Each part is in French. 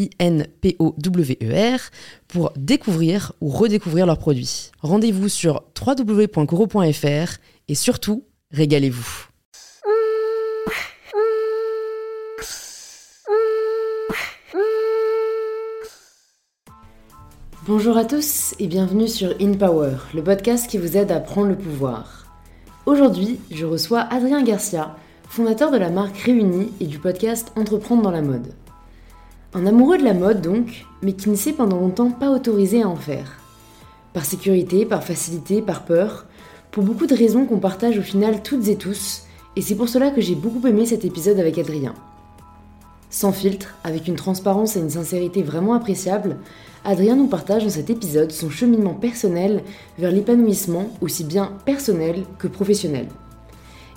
I-N-P-O-W-E-R, pour découvrir ou redécouvrir leurs produits. Rendez-vous sur www.coro.fr et surtout, régalez-vous. Bonjour à tous et bienvenue sur In Power, le podcast qui vous aide à prendre le pouvoir. Aujourd'hui, je reçois Adrien Garcia, fondateur de la marque Réunie et du podcast Entreprendre dans la mode. Un amoureux de la mode donc, mais qui ne s'est pendant longtemps pas autorisé à en faire. Par sécurité, par facilité, par peur, pour beaucoup de raisons qu'on partage au final toutes et tous, et c'est pour cela que j'ai beaucoup aimé cet épisode avec Adrien. Sans filtre, avec une transparence et une sincérité vraiment appréciables, Adrien nous partage dans cet épisode son cheminement personnel vers l'épanouissement aussi bien personnel que professionnel.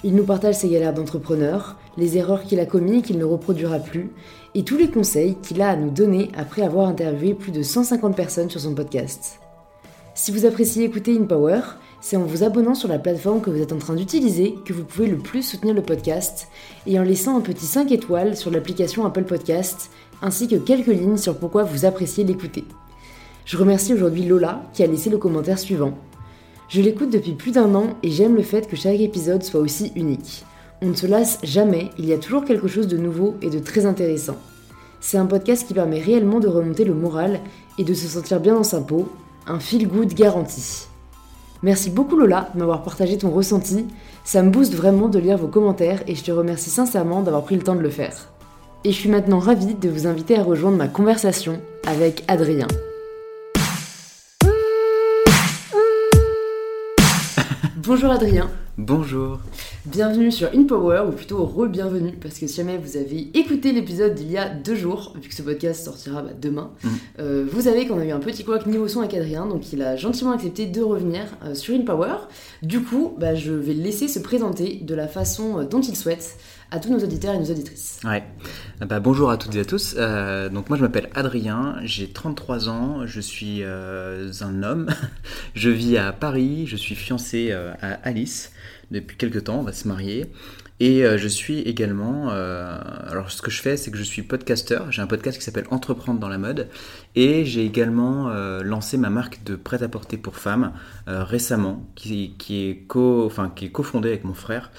Il nous partage ses galères d'entrepreneur, les erreurs qu'il a commises et qu'il ne reproduira plus, et tous les conseils qu'il a à nous donner après avoir interviewé plus de 150 personnes sur son podcast. Si vous appréciez écouter InPower, c'est en vous abonnant sur la plateforme que vous êtes en train d'utiliser que vous pouvez le plus soutenir le podcast et en laissant un petit 5 étoiles sur l'application Apple Podcast ainsi que quelques lignes sur pourquoi vous appréciez l'écouter. Je remercie aujourd'hui Lola qui a laissé le commentaire suivant. Je l'écoute depuis plus d'un an et j'aime le fait que chaque épisode soit aussi unique. On ne se lasse jamais, il y a toujours quelque chose de nouveau et de très intéressant. C'est un podcast qui permet réellement de remonter le moral et de se sentir bien dans sa peau, un feel good garanti. Merci beaucoup Lola de m'avoir partagé ton ressenti, ça me booste vraiment de lire vos commentaires et je te remercie sincèrement d'avoir pris le temps de le faire. Et je suis maintenant ravie de vous inviter à rejoindre ma conversation avec Adrien. Bonjour Adrien. Bonjour. Bienvenue sur InPower, ou plutôt re-bienvenue, parce que si jamais vous avez écouté l'épisode d'il y a deux jours, vu que ce podcast sortira bah, demain, Mm. euh, vous savez qu'on a eu un petit couac niveau son avec Adrien, donc il a gentiment accepté de revenir euh, sur InPower. Du coup, bah, je vais le laisser se présenter de la façon euh, dont il souhaite à tous nos auditeurs et nos auditrices. Ah Bah, bonjour à toutes et à tous. Euh, donc moi je m'appelle Adrien, j'ai 33 ans, je suis euh, un homme, je vis à Paris, je suis fiancé euh, à Alice depuis quelques temps, on va se marier. Et euh, je suis également, euh, alors ce que je fais c'est que je suis podcasteur, j'ai un podcast qui s'appelle Entreprendre dans la mode et j'ai également euh, lancé ma marque de prêt-à-porter pour femmes euh, récemment qui, qui est co, enfin, qui est cofondée avec mon frère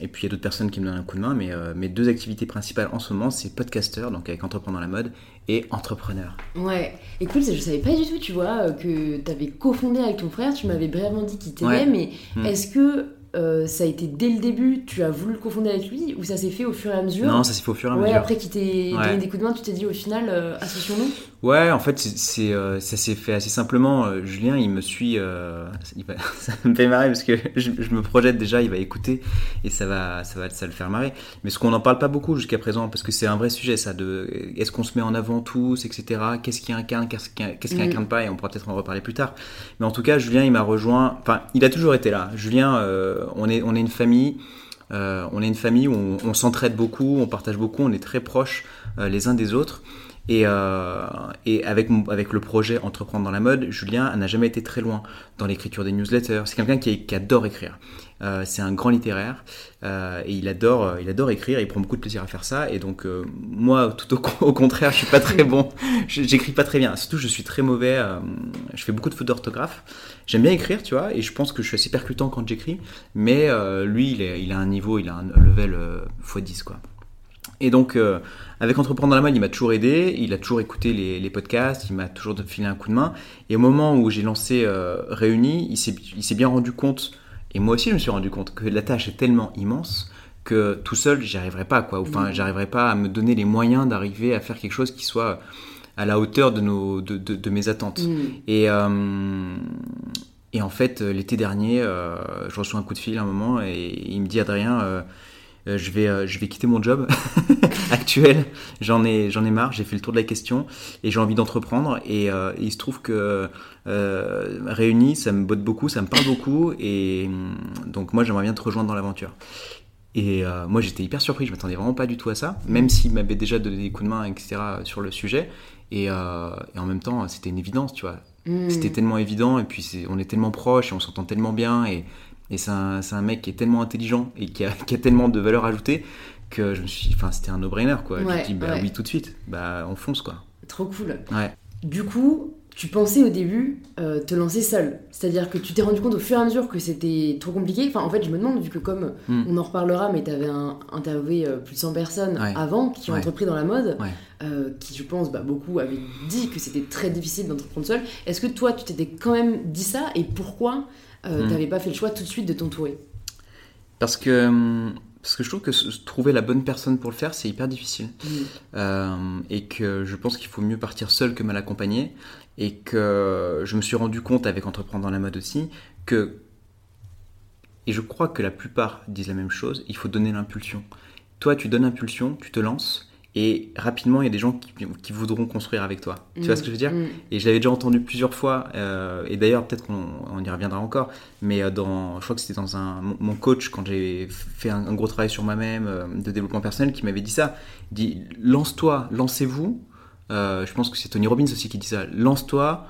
et puis il y a d'autres personnes qui me donnent un coup de main mais mes deux activités principales en ce moment c'est podcasteur donc avec Entreprendre dans la mode et entrepreneur. Ouais, écoute, je savais pas du tout, tu vois, que t'avais cofondé avec ton frère, tu m'avais brièvement dit qu'il t'aimait, Ouais. mais Mm. est-ce que euh, ça a été dès le début, tu as voulu le cofonder avec lui, ou ça s'est fait au fur et à mesure Non ça s'est fait au fur et à Ouais, mesure. après qu'il t'ait Ouais. donné des coups de main, tu t'es dit au final, euh, associons-nous Ouais, en fait, c'est, euh, ça s'est fait assez simplement. Euh, Julien, il me suit. euh, il va- ça me fait marrer parce que je, je me projette déjà, il va écouter et ça va, ça va, ça le faire marrer. Mais ce qu'on n'en parle pas beaucoup jusqu'à présent, parce que c'est un vrai sujet, ça. De, est-ce qu'on se met en avant tous, etc. Qu'est-ce qui incarne, qu'est-ce qui, Mhm. incarne pas, et on pourra peut-être en reparler plus tard. Mais en tout cas, Julien, il m'a rejoint. Enfin, il a toujours été là. Julien, euh, on est, on est une famille. Euh, on est une famille où on, on s'entraide beaucoup, on partage beaucoup, on est très proches euh, les uns des autres. Et, euh, et avec, avec le projet Entreprendre dans la mode, Julien n'a jamais été très loin dans l'écriture des newsletters. C'est quelqu'un qui, qui adore écrire. Euh, c'est un grand littéraire euh, et il adore, euh, il adore écrire. Il prend beaucoup de plaisir à faire ça. Et donc euh, moi, tout au, au contraire, je suis pas très bon. J'écris pas très bien. Surtout, je suis très mauvais. euh, je fais beaucoup de fautes d'orthographe. J'aime bien écrire, tu vois, et je pense que je suis assez percutant quand j'écris. Mais lui, il, est, il a un niveau, il a un level euh, x10 quoi. Et donc, euh, avec Entreprendre dans la mode, il m'a toujours aidé, il a toujours écouté les, podcasts, il m'a toujours filé un coup de main. Et au moment où j'ai lancé euh, Réuni, il s'est bien rendu compte, et moi aussi je me suis rendu compte, que la tâche est tellement immense que tout seul, j'y arriverais pas, quoi. Enfin, mmh. j'arriverais pas à me donner les moyens d'arriver à faire quelque chose qui soit à la hauteur de, nos, de, de, mes attentes. Mmh. Et, euh, et en fait, l'été dernier, je reçois un coup de fil à un moment et il me dit Adrien, euh, je, vais, euh, je vais quitter mon job actuel. J'en ai, j'en ai marre, j'ai fait le tour de la question et j'ai envie d'entreprendre. Et, euh, il se trouve que Réuni, ça me botte beaucoup, ça me parle beaucoup. Et hum, donc moi, j'aimerais bien te rejoindre dans l'aventure. Et moi, j'étais hyper surpris, je m'attendais vraiment pas du tout à ça, même s'il m'avait déjà donné des coups de main, etc., sur le sujet. Et, et en même temps, c'était une évidence, tu vois. Mmh. C'était tellement évident, et puis on est tellement proches, et on s'entend tellement bien, et, et c'est un, un, mec qui est tellement intelligent et qui a, qui a, tellement de valeur ajoutée que je me suis enfin c'était un no-brainer quoi. je me dit bah oui tout de suite, bah on fonce quoi. Trop cool. Ouais. Du coup, tu pensais au début euh, te lancer seul. C'est-à-dire que tu t'es rendu compte au fur et à mesure que c'était trop compliqué. Enfin, en fait, je me demande, vu que comme hmm. on en reparlera, mais tu avais interviewé euh, plus de 100 personnes avant qui ont entrepris dans la mode, euh, qui, je pense, bah, beaucoup avaient dit que c'était très difficile d'entreprendre seul. Est-ce que toi, tu t'étais quand même dit ça et pourquoi hmm. t'avais pas fait le choix tout de suite de t'entourer? Parce que hum, parce que je trouve que trouver la bonne personne pour le faire, c'est hyper difficile. Hmm. Euh, et que je pense qu'il faut mieux partir seul que mal accompagné. Et que je me suis rendu compte avec Entreprendre dans la mode aussi que, et je crois que la plupart disent la même chose, il faut donner l'impulsion. Toi, tu donnes l'impulsion, tu te lances, et rapidement, il y a des gens qui, voudront construire avec toi. Tu vois mm. ce que je veux dire? Mm. Et je l'avais déjà entendu plusieurs fois, euh, et d'ailleurs, peut-être qu'on y reviendra encore, mais euh, dans, je crois que c'était dans un, mon coach, quand j'ai fait un, gros travail sur moi-même, euh, de développement personnel, qui m'avait dit ça. Il dit lance-toi, lancez-vous. Je pense que c'est Tony Robbins aussi qui dit ça. Lance-toi,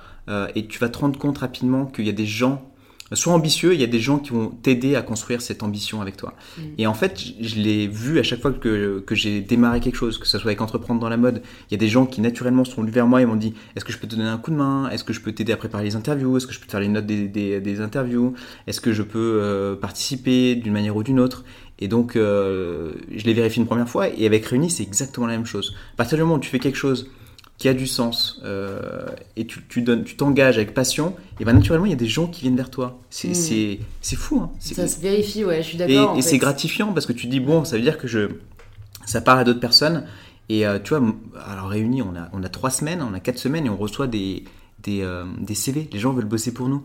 et tu vas te rendre compte rapidement qu'il y a des gens Sois ambitieux, il y a des gens qui vont t'aider à construire cette ambition avec toi. Mm. Et en fait, je l'ai vu à chaque fois que, que j'ai démarré quelque chose, que ce soit avec entreprendre dans la mode, il y a des gens qui naturellement sont venus vers moi et m'ont dit Est-ce que je peux te donner un coup de main? Est-ce que je peux t'aider à préparer les interviews? Est-ce que je peux te faire les notes des, des, interviews? Est-ce que je peux euh, participer d'une manière ou d'une autre? Et donc, euh, je l'ai vérifié une première fois, et avec Réuni, c'est exactement la même chose. À partir du moment où tu fais quelque chose qui a du sens euh, et tu, tu donnes, tu t'engages avec passion, et ben naturellement il y a des gens qui viennent vers toi. C'est hmm. c'est fou. Hein. Ça se vérifie, ouais, je suis d'accord. Et, c'est gratifiant parce que tu dis bon, ça veut dire que je, ça part à d'autres personnes. Et euh, tu vois, alors réunis, on a, on a trois semaines, on a quatre semaines et on reçoit des, des, euh, des CV. Les gens veulent bosser pour nous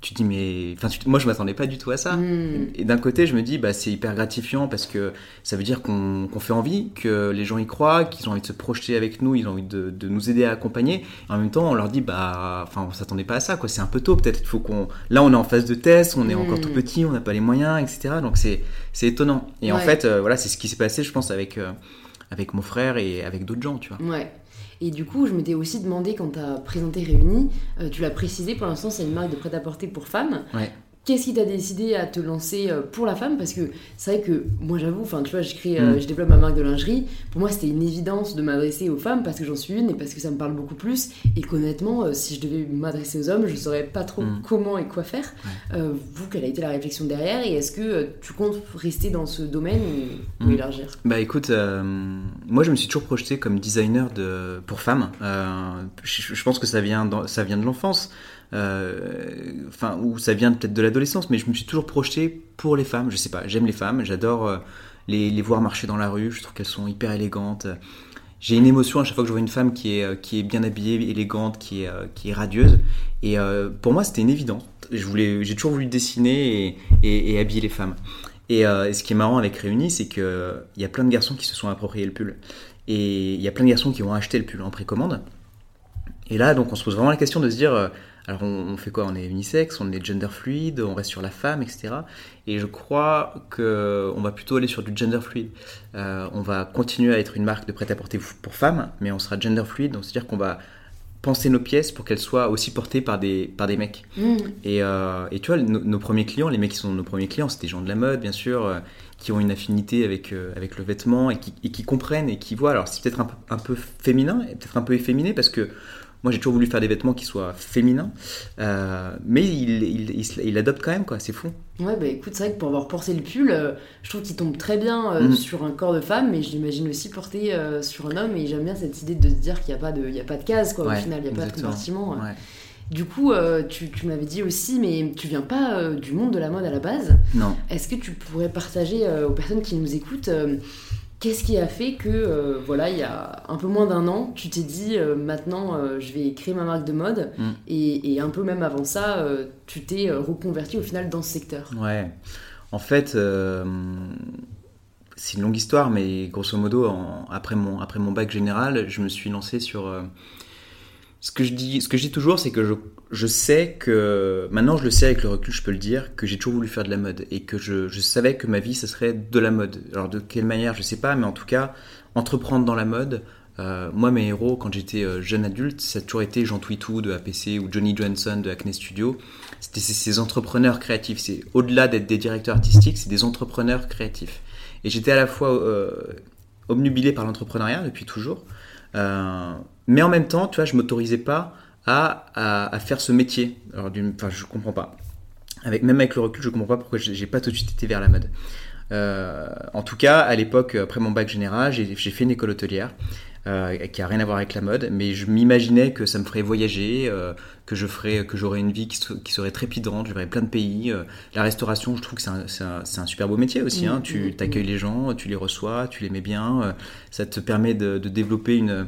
tu dis mais enfin moi je m'attendais pas du tout à ça. Hmm. et d'un côté je me dis bah c'est hyper gratifiant parce que ça veut dire qu'on fait envie que les gens y croient qu'ils ont envie de se projeter avec nous ils ont envie de, de nous aider à accompagner. En même temps on leur dit bah enfin on s'attendait pas à ça quoi. C'est un peu tôt peut-être. Faut qu'on là on est en phase de test on est encore tout hmm. petit on n'a pas les moyens etc donc c'est c'est étonnant. Et en fait euh, voilà c'est ce qui s'est passé je pense avec euh, avec mon frère et avec d'autres gens tu vois. Ouais et du coup, je m'étais aussi demandé quand tu présenté Réuni, euh, tu l'as précisé, pour l'instant, c'est une marque de prêt-à-porter pour femmes. Ouais. Qu'est-ce qui t'a décidé à te lancer euh, pour la femme? Parce que c'est vrai que moi j'avoue, enfin tu vois, je, crée, euh, mm. je développe ma marque de lingerie. Pour moi c'était une évidence de m'adresser aux femmes parce que j'en suis une et parce que ça me parle beaucoup plus. Et qu'honnêtement, euh, si je devais m'adresser aux hommes, je saurais pas trop mm. comment et quoi faire. vous, quelle a été la réflexion derrière Et est-ce que tu comptes rester dans ce domaine ou, mm. élargir? Bah écoute, moi je me suis toujours projeté comme designer de, pour femmes. Je, je, pense que ça vient, dans, ça vient de l'enfance. Euh, enfin, ou ça vient peut-être de l'adolescence, mais je me suis toujours projeté pour les femmes. Je sais pas, j'aime les femmes, j'adore euh, les, les, voir marcher dans la rue, je trouve qu'elles sont hyper élégantes. J'ai une émotion à chaque fois que je vois une femme qui est, euh, qui est bien habillée, élégante, qui est, qui est radieuse. Et pour moi, c'était une évidence. J'ai toujours voulu dessiner et, habiller les femmes. Et, ce qui est marrant avec Réunis, c'est qu'il y a plein de garçons qui se sont appropriés le pull. Et il y a plein de garçons qui ont acheté le pull en précommande. Et là, donc, on se pose vraiment la question de se dire, alors on, fait quoi? On est unisexe, on est gender fluide, on reste sur la femme, etc. Et je crois que on va plutôt aller sur du gender fluide. Euh, on va continuer à être une marque de prêt-à-porter pour femmes, mais on sera gender fluide, donc c'est-à-dire qu'on va penser nos pièces pour qu'elles soient aussi portées par des, par des mecs. Mm. Et, euh, et, tu vois, nos, premiers clients, les mecs qui sont nos premiers clients, c'est des gens de la mode, bien sûr, euh, qui ont une affinité avec, avec le vêtement et qui, et qui comprennent et qui voient. Alors, c'est peut-être un, un, peu féminin et peut-être un peu efféminé parce que Moi, j'ai toujours voulu faire des vêtements qui soient féminins, euh, mais il, il, il, adopte quand même, quoi. C'est fou. Ouais, bah écoute, c'est vrai que pour avoir porté le pull, euh, je trouve qu'il tombe très bien euh, mm. sur un corps de femme, mais je l'imagine aussi porté sur un homme, et j'aime bien cette idée de se dire qu'il n'y a, pas de, il y a pas de case, quoi, au final, il n'y a pas de compartiment. Ouais. Du coup, tu, tu m'avais dit aussi, mais tu viens pas du monde de la mode à la base. Non. Est-ce que tu pourrais partager aux personnes qui nous écoutent Qu'est-ce qui a fait que, euh, voilà, il y a un peu moins d'un an, tu t'es dit euh, maintenant euh, je vais créer ma marque de mode mm. et, un peu même avant ça, tu t'es reconverti au final dans ce secteur Ouais, en fait, c'est une longue histoire, mais grosso modo, après, mon, après mon bac général, je me suis lancé sur ce que je dis, ce que je toujours, c'est que je, je, sais que maintenant je le sais avec le recul, je peux le dire que j'ai toujours voulu faire de la mode et que je, je, savais que ma vie ce serait de la mode. Alors de quelle manière, je sais pas, mais en tout cas entreprendre dans la mode. Euh, moi, mes héros, quand j'étais euh, jeune adulte, ça a toujours été Jean Twitou de APC ou Johnny Johnson de Acne Studio. C'était ces entrepreneurs créatifs. C'est au-delà d'être des directeurs artistiques, c'est des entrepreneurs créatifs. Et j'étais à la fois euh, obnubilé par l'entrepreneuriat depuis toujours. Euh, mais en même temps, tu vois, je m'autorisais pas à, à, faire ce métier. Alors, enfin, je comprends pas. Avec, même avec le recul, je comprends pas pourquoi j'ai pas tout de suite été vers la mode. Euh, en tout cas, à l'époque, après mon bac général, j'ai fait une école hôtelière. Euh, qui a rien à voir avec la mode, mais je m'imaginais que ça me ferait voyager, euh, que je ferais, que j'aurais une vie qui, qui, serait trépidante, je verrais plein de pays. Euh. la restauration, je trouve que c'est un, un, un, super beau métier aussi. Hein. Mmh, tu mmh, accueilles mmh. les gens, tu les reçois, tu les mets bien. ça te permet de, de développer une,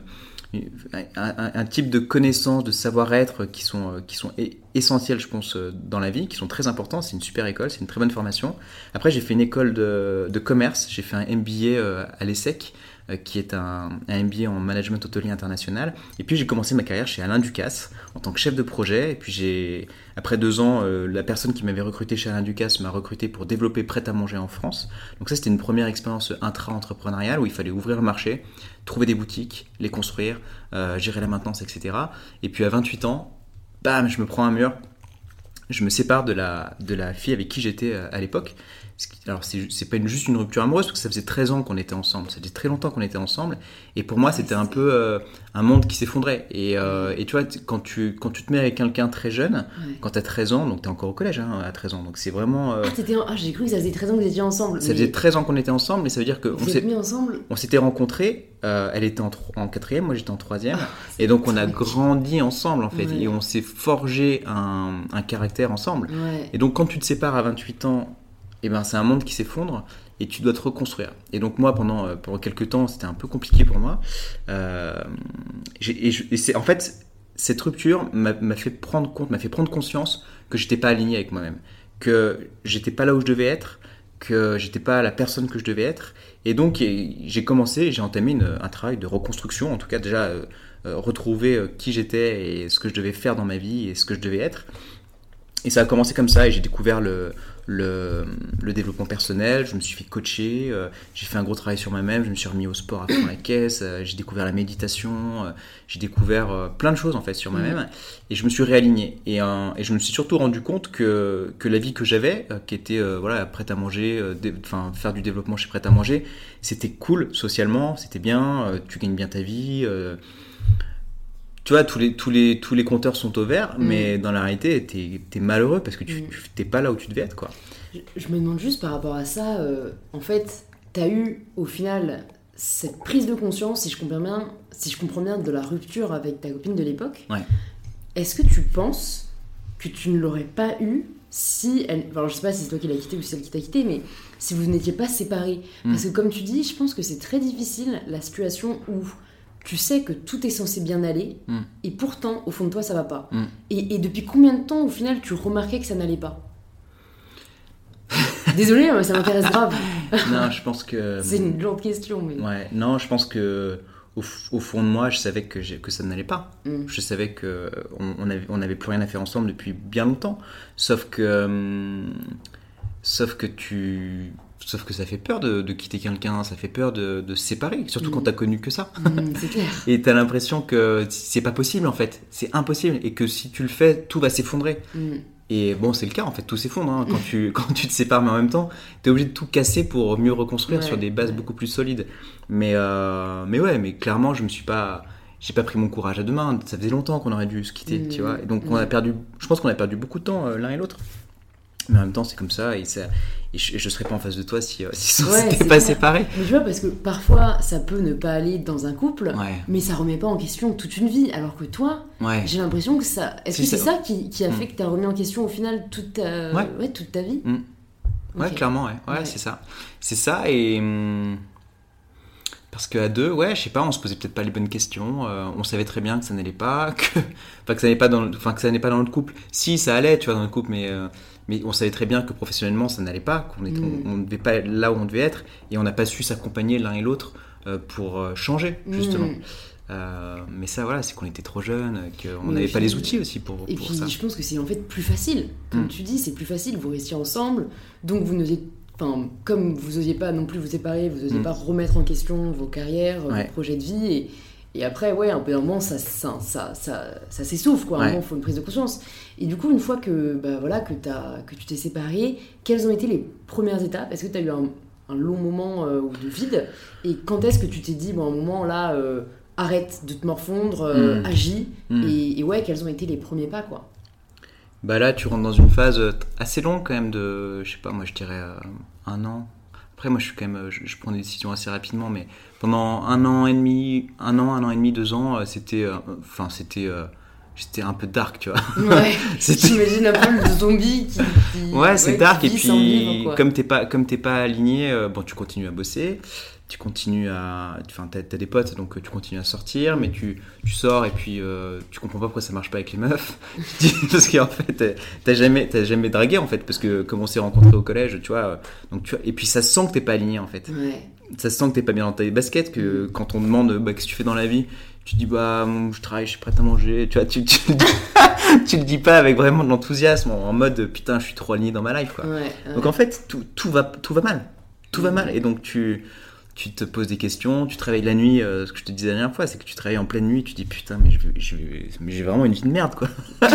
un, type de connaissances, de savoir-être qui sont, qui sont essentiels, je pense, dans la vie, qui sont très importants. C'est une super école, c'est une très bonne formation. Après, j'ai fait une école de, de commerce, j'ai fait un MBA à l'ESSEC. Euh, qui est un, MBA en management hôtelier international. Et puis j'ai commencé ma carrière chez Alain Ducasse en tant que chef de projet. Et puis j'ai, après deux ans, euh, la personne qui m'avait recruté chez Alain Ducasse m'a recruté pour développer Prêt à manger en France. Donc ça c'était une première expérience intra-entrepreneuriale où il fallait ouvrir le marché, trouver des boutiques, les construire, euh, gérer la maintenance, etc. Et puis à 28 ans, bam, je me prends un mur. Je me sépare de la, de la fille avec qui j'étais à l'époque alors c'est pas juste une rupture amoureuse parce que ça faisait 13 ans qu'on était ensemble, ça faisait très longtemps qu'on était ensemble. Et pour moi c'était un peu euh, un monde qui s'effondrait. Et, euh, et, tu vois quand tu, quand tu te mets avec quelqu'un très jeune, quand tu as 13 ans, donc tu es encore au collège hein, à 13 ans, donc c'est vraiment... Euh, ah, ah j'ai cru que ça faisait 13 ans que vous étiez ensemble. Ça faisait 13 ans qu'on était ensemble mais ça veut dire qu'on s'est mis ensemble. On s'était rencontrés, elle était en, en quatrième, moi j'étais en troisième. Ah, et donc on a grandi ensemble en fait. Et on s'est forgé un, un, caractère ensemble. Et donc quand tu te sépares à 28 ans et eh ben c'est un monde qui s'effondre et tu dois te reconstruire. Et donc moi pendant euh, pendant quelques temps c'était un peu compliqué pour moi. Euh, et, en fait cette rupture m'a fait prendre compte, m'a fait prendre conscience que j'étais pas aligné avec moi-même, que j'étais pas là où je devais être, que j'étais pas la personne que je devais être. Et donc j'ai commencé, j'ai entamé un travail de reconstruction, en tout cas déjà euh, retrouver qui j'étais et ce que je devais faire dans ma vie et ce que je devais être. Et ça a commencé comme ça et j'ai découvert le, le, développement personnel, je me suis fait coacher, euh, j'ai fait un gros travail sur moi-même, je me suis remis au sport à fond la caisse, euh, j'ai découvert la méditation, euh, j'ai découvert plein de choses en fait sur moi-même mm. et je me suis réaligné et, et, je me suis surtout rendu compte que, que la vie que j'avais, qui était voilà prête à manger, enfin faire du développement chez prête à manger, c'était cool socialement, c'était bien, tu gagnes bien ta vie tu vois, tous les, tous, les, tous les compteurs sont au vert, mm. mais dans la réalité, tu es, malheureux parce que tu mm. pas là où tu devais être. quoi. Je, me demande juste par rapport à ça, euh, en fait, tu as eu au final cette prise de conscience, si je comprends bien, si je comprends bien de la rupture avec ta copine de l'époque. Ouais. Est-ce que tu penses que tu ne l'aurais pas eu si elle. Alors, je sais pas si c'est toi qui l'as quitté ou c'est elle qui t'a quitté, mais si vous n'étiez pas séparés? Mm. Parce que, comme tu dis, je pense que c'est très difficile la situation où tu sais que tout est censé bien aller, mm. et pourtant, au fond de toi, ça va pas. Mm. Et, depuis combien de temps, au final, tu remarquais que ça n'allait pas? Désolé, ça m'intéresse grave. non, je pense que. C'est une longue question, mais. Ouais, non, je pense que. Au, fond de moi, je savais que, que ça n'allait pas. Mm. Je savais que on n'avait on avait plus rien à faire ensemble depuis bien longtemps. Sauf que. Hum, sauf que tu Sauf que ça fait peur de, quitter quelqu'un, ça fait peur de, se séparer, surtout quand mm. t'as connu que ça. Mm, c'est clair. et t'as l'impression que c'est pas possible en fait, c'est impossible, et que si tu le fais, tout va s'effondrer. Mm. Et bon, c'est le cas en fait, tout s'effondre hein. quand, tu, quand tu te sépares, mais en même temps, t'es obligé de tout casser pour mieux reconstruire sur des bases beaucoup plus solides. Mais, euh, mais ouais, mais clairement, je me suis pas j'ai pas pris mon courage à deux mains. Ça faisait longtemps qu'on aurait dû se quitter, tu vois. Et donc, on a perdu, je pense qu'on a perdu beaucoup de temps euh, l'un et l'autre. Mais en même temps, c'est comme ça, et, ça, et je, je serais pas en face de toi si, euh, si on Ouais, s'était c'est pas clair. séparés. Mais tu vois, parce que parfois, ça peut ne pas aller dans un couple, Ouais, mais ça remet pas en question toute une vie. Alors que toi, ouais. j'ai l'impression que ça. Est-ce que c'est ça. ça qui, qui a Mm. fait que tu as remis en question au final toute ta, toute ta vie? Mm. Ouais, clairement, Ouais. c'est ça. C'est ça, et. hum, Parce qu'à deux, ouais, je sais pas, on se posait peut-être pas les bonnes questions. euh, on savait très bien que ça n'allait pas, que, enfin, que ça n'allait pas dans, le- enfin, que ça pas dans notre couple. Si, ça allait, tu vois, dans notre couple, mais, euh, mais on savait très bien que professionnellement, ça n'allait pas, qu'on était, Mm. on, devait pas là où on devait être, et on n'a pas su s'accompagner l'un et l'autre euh, pour changer, justement. Mm. Mais ça, voilà, c'est qu'on était trop jeunes, qu'on n'avait pas les outils aussi pour, Et pour puis, ça. je pense que c'est en fait plus facile. Comme Mm. tu dis, c'est plus facile, vous restiez ensemble, donc vous n'osiez. Enfin, comme vous n'osiez pas non plus vous séparer, vous n'osiez Mm. pas remettre en question vos carrières, Ouais. vos projets de vie. Et, et après, ouais, un peu d'un moment, ça, ça, ça, ça, ça s'essouffle, quoi. À un moment, il faut une prise de conscience. Et du coup, une fois que, bah, voilà, que, tu t'es séparé, quelles ont été les premières étapes? Est-ce que tu as eu un, un long moment euh, de vide? Et quand est-ce que tu t'es dit, bon, un moment là, euh, arrête de te morfondre, euh, Mm. agis? Mm. et, et ouais, quels ont été les premiers pas, quoi? Bah là, tu rentres dans une phase euh, assez longue quand même de, je sais pas, moi je dirais euh, un an. Après, moi je suis quand même, euh, je, je prends des décisions assez rapidement, mais pendant un an et demi, un an, un an et demi, deux ans, c'était, enfin c'était, j'étais un peu dark, tu vois. Ouais, j'imagine un peu le zombie qui. qui- Ouais, c'est dark et puis vivre, comme t'es pas, comme t'es pas aligné, bon tu continues à bosser, tu continues à, enfin t'as, t'as des potes donc euh, tu continues à sortir, mais tu, tu sors et puis euh, tu comprends pas pourquoi ça marche pas avec les meufs, parce qu'en fait t'as- jamais, t'as jamais dragué en fait, parce que comme on s'est rencontrés au collège, tu vois, euh, donc tu vois, et puis ça se sent que t'es pas aligné en fait, Ouais. ça se sent que t'es pas bien dans ta basket, que quand on demande bah, qu'est-ce que tu fais dans la vie, tu dis bah je travaille, je suis prête à manger, tu vois, tu, tu, le dis- tu le dis pas avec vraiment de l'enthousiasme, en en mode putain je suis trop aligné dans ma life quoi. Ouais, ouais. Donc en fait, tout, tout, va, tout va mal. Tout va mal. Et donc tu, tu te poses des questions, tu travailles la nuit. euh, ce que je te disais la dernière fois, c'est que tu travailles en pleine nuit, tu dis putain, mais j'ai vraiment une vie de merde quoi.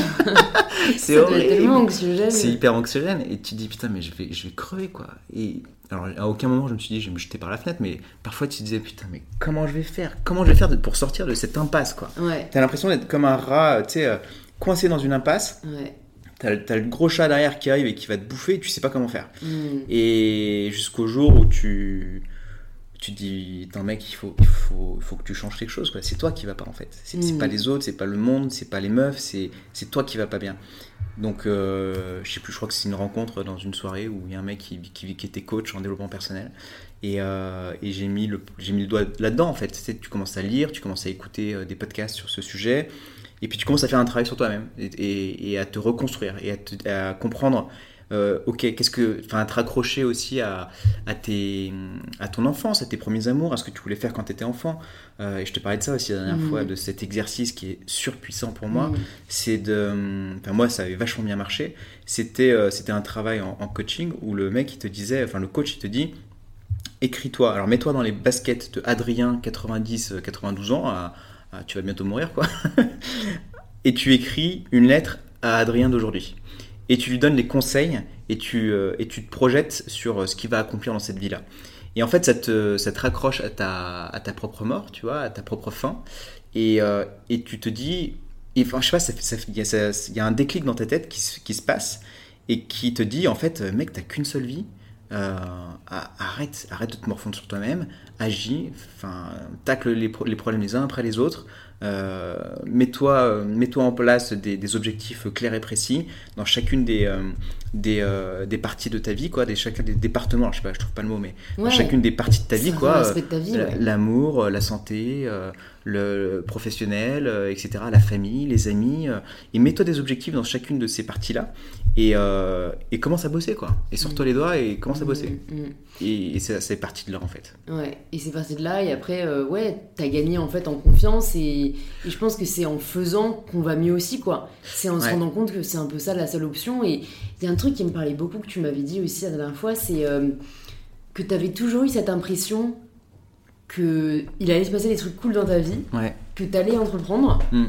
c'est tellement anxiogène. C'est hyper anxiogène. Et tu te dis putain, mais je vais, je vais crever quoi. Et alors à aucun moment je me suis dit je vais me jeter par la fenêtre, mais parfois tu te disais putain, mais comment je vais faire? Comment je vais faire pour sortir de cette impasse quoi? Ouais, T'as l'impression d'être comme un rat, tu sais, euh, coincé dans une impasse. ouais. T'as le- t'as le gros chat derrière qui arrive et qui va te bouffer, et tu sais pas comment faire. Mm. Et jusqu'au jour où tu, tu te dis, Attends, mec, il faut, il, faut, il faut que tu changes quelque chose. quoi. C'est toi qui va pas en fait. C'est c'est Mm. pas les autres, c'est pas le monde, c'est pas les meufs, c'est c'est toi qui va pas bien. Donc, euh, je sais plus, je crois que c'est une rencontre dans une soirée où il y a un mec qui, qui, qui était coach en développement personnel. Et, euh, et j'ai mis, le- j'ai mis le doigt là-dedans en fait. Tu, commences à lire, tu commences à écouter euh, des podcasts sur ce sujet. Et puis tu commences à faire un travail sur toi-même et, et- et à te reconstruire et à, te- à comprendre, euh, ok, qu'est-ce que, enfin, te raccrocher aussi à, à, tes, à ton enfance, à tes premiers amours, à ce que tu voulais faire quand tu étais enfant. Euh, et je te parlais de ça aussi la dernière Mhm. fois, de cet exercice qui est surpuissant pour moi. Mm. C'est de, enfin moi ça avait vachement bien marché. C'était, euh, c'était un travail en, en coaching où le mec il te disait, enfin le coach il te dit, écris-toi, alors mets-toi dans les baskets de Adrien, 90, euh, 92 ans, à- à- tu vas bientôt mourir quoi, et tu écris une lettre à Adrien d'aujourd'hui. Et tu lui donnes les conseils et tu, euh, et tu te projettes sur euh, ce qu'il va accomplir dans cette vie-là. Et en fait, ça te, ça te raccroche à ta, à ta propre mort, tu vois, à ta propre fin. Et, euh, et tu te dis, et, enfin, je sais pas, il y, a- un déclic dans ta tête qui, qui se passe et qui te dit, en fait, mec, t'as qu'une seule vie. Arrête, arrête de te morfondre sur toi-même, agis, enfin, tacle les, pro- les problèmes les uns après les autres, mets-toi euh, mets-toi en place des, des objectifs clairs et précis dans chacune des, euh, des, euh, des parties de ta vie, quoi, des, chacun des départements, je sais pas, je trouve pas le mot, mais dans chacune des parties de ta vie, quoi. euh, ouais. L'amour, euh, la santé, euh, le professionnel, euh, etc., la famille, les amis, euh, et mets-toi des objectifs dans chacune de ces parties-là, et, euh, et commence à bosser, quoi. Et sors-toi les doigts et commence à bosser. Mm, mm. Et, et c'est c'est parti de là, en fait. Ouais, et c'est parti de là, et après, euh, ouais, t'as gagné en fait en confiance, et, et je pense que c'est en faisant qu'on va mieux aussi, quoi. C'est en se rendant compte que c'est un peu ça la seule option, et il y a un truc qui me parlait beaucoup que tu m'avais dit aussi la dernière fois, c'est euh, que t'avais toujours eu cette impression que il allait se passer des trucs cool dans ta vie, Ouais, que t'allais entreprendre, Mm.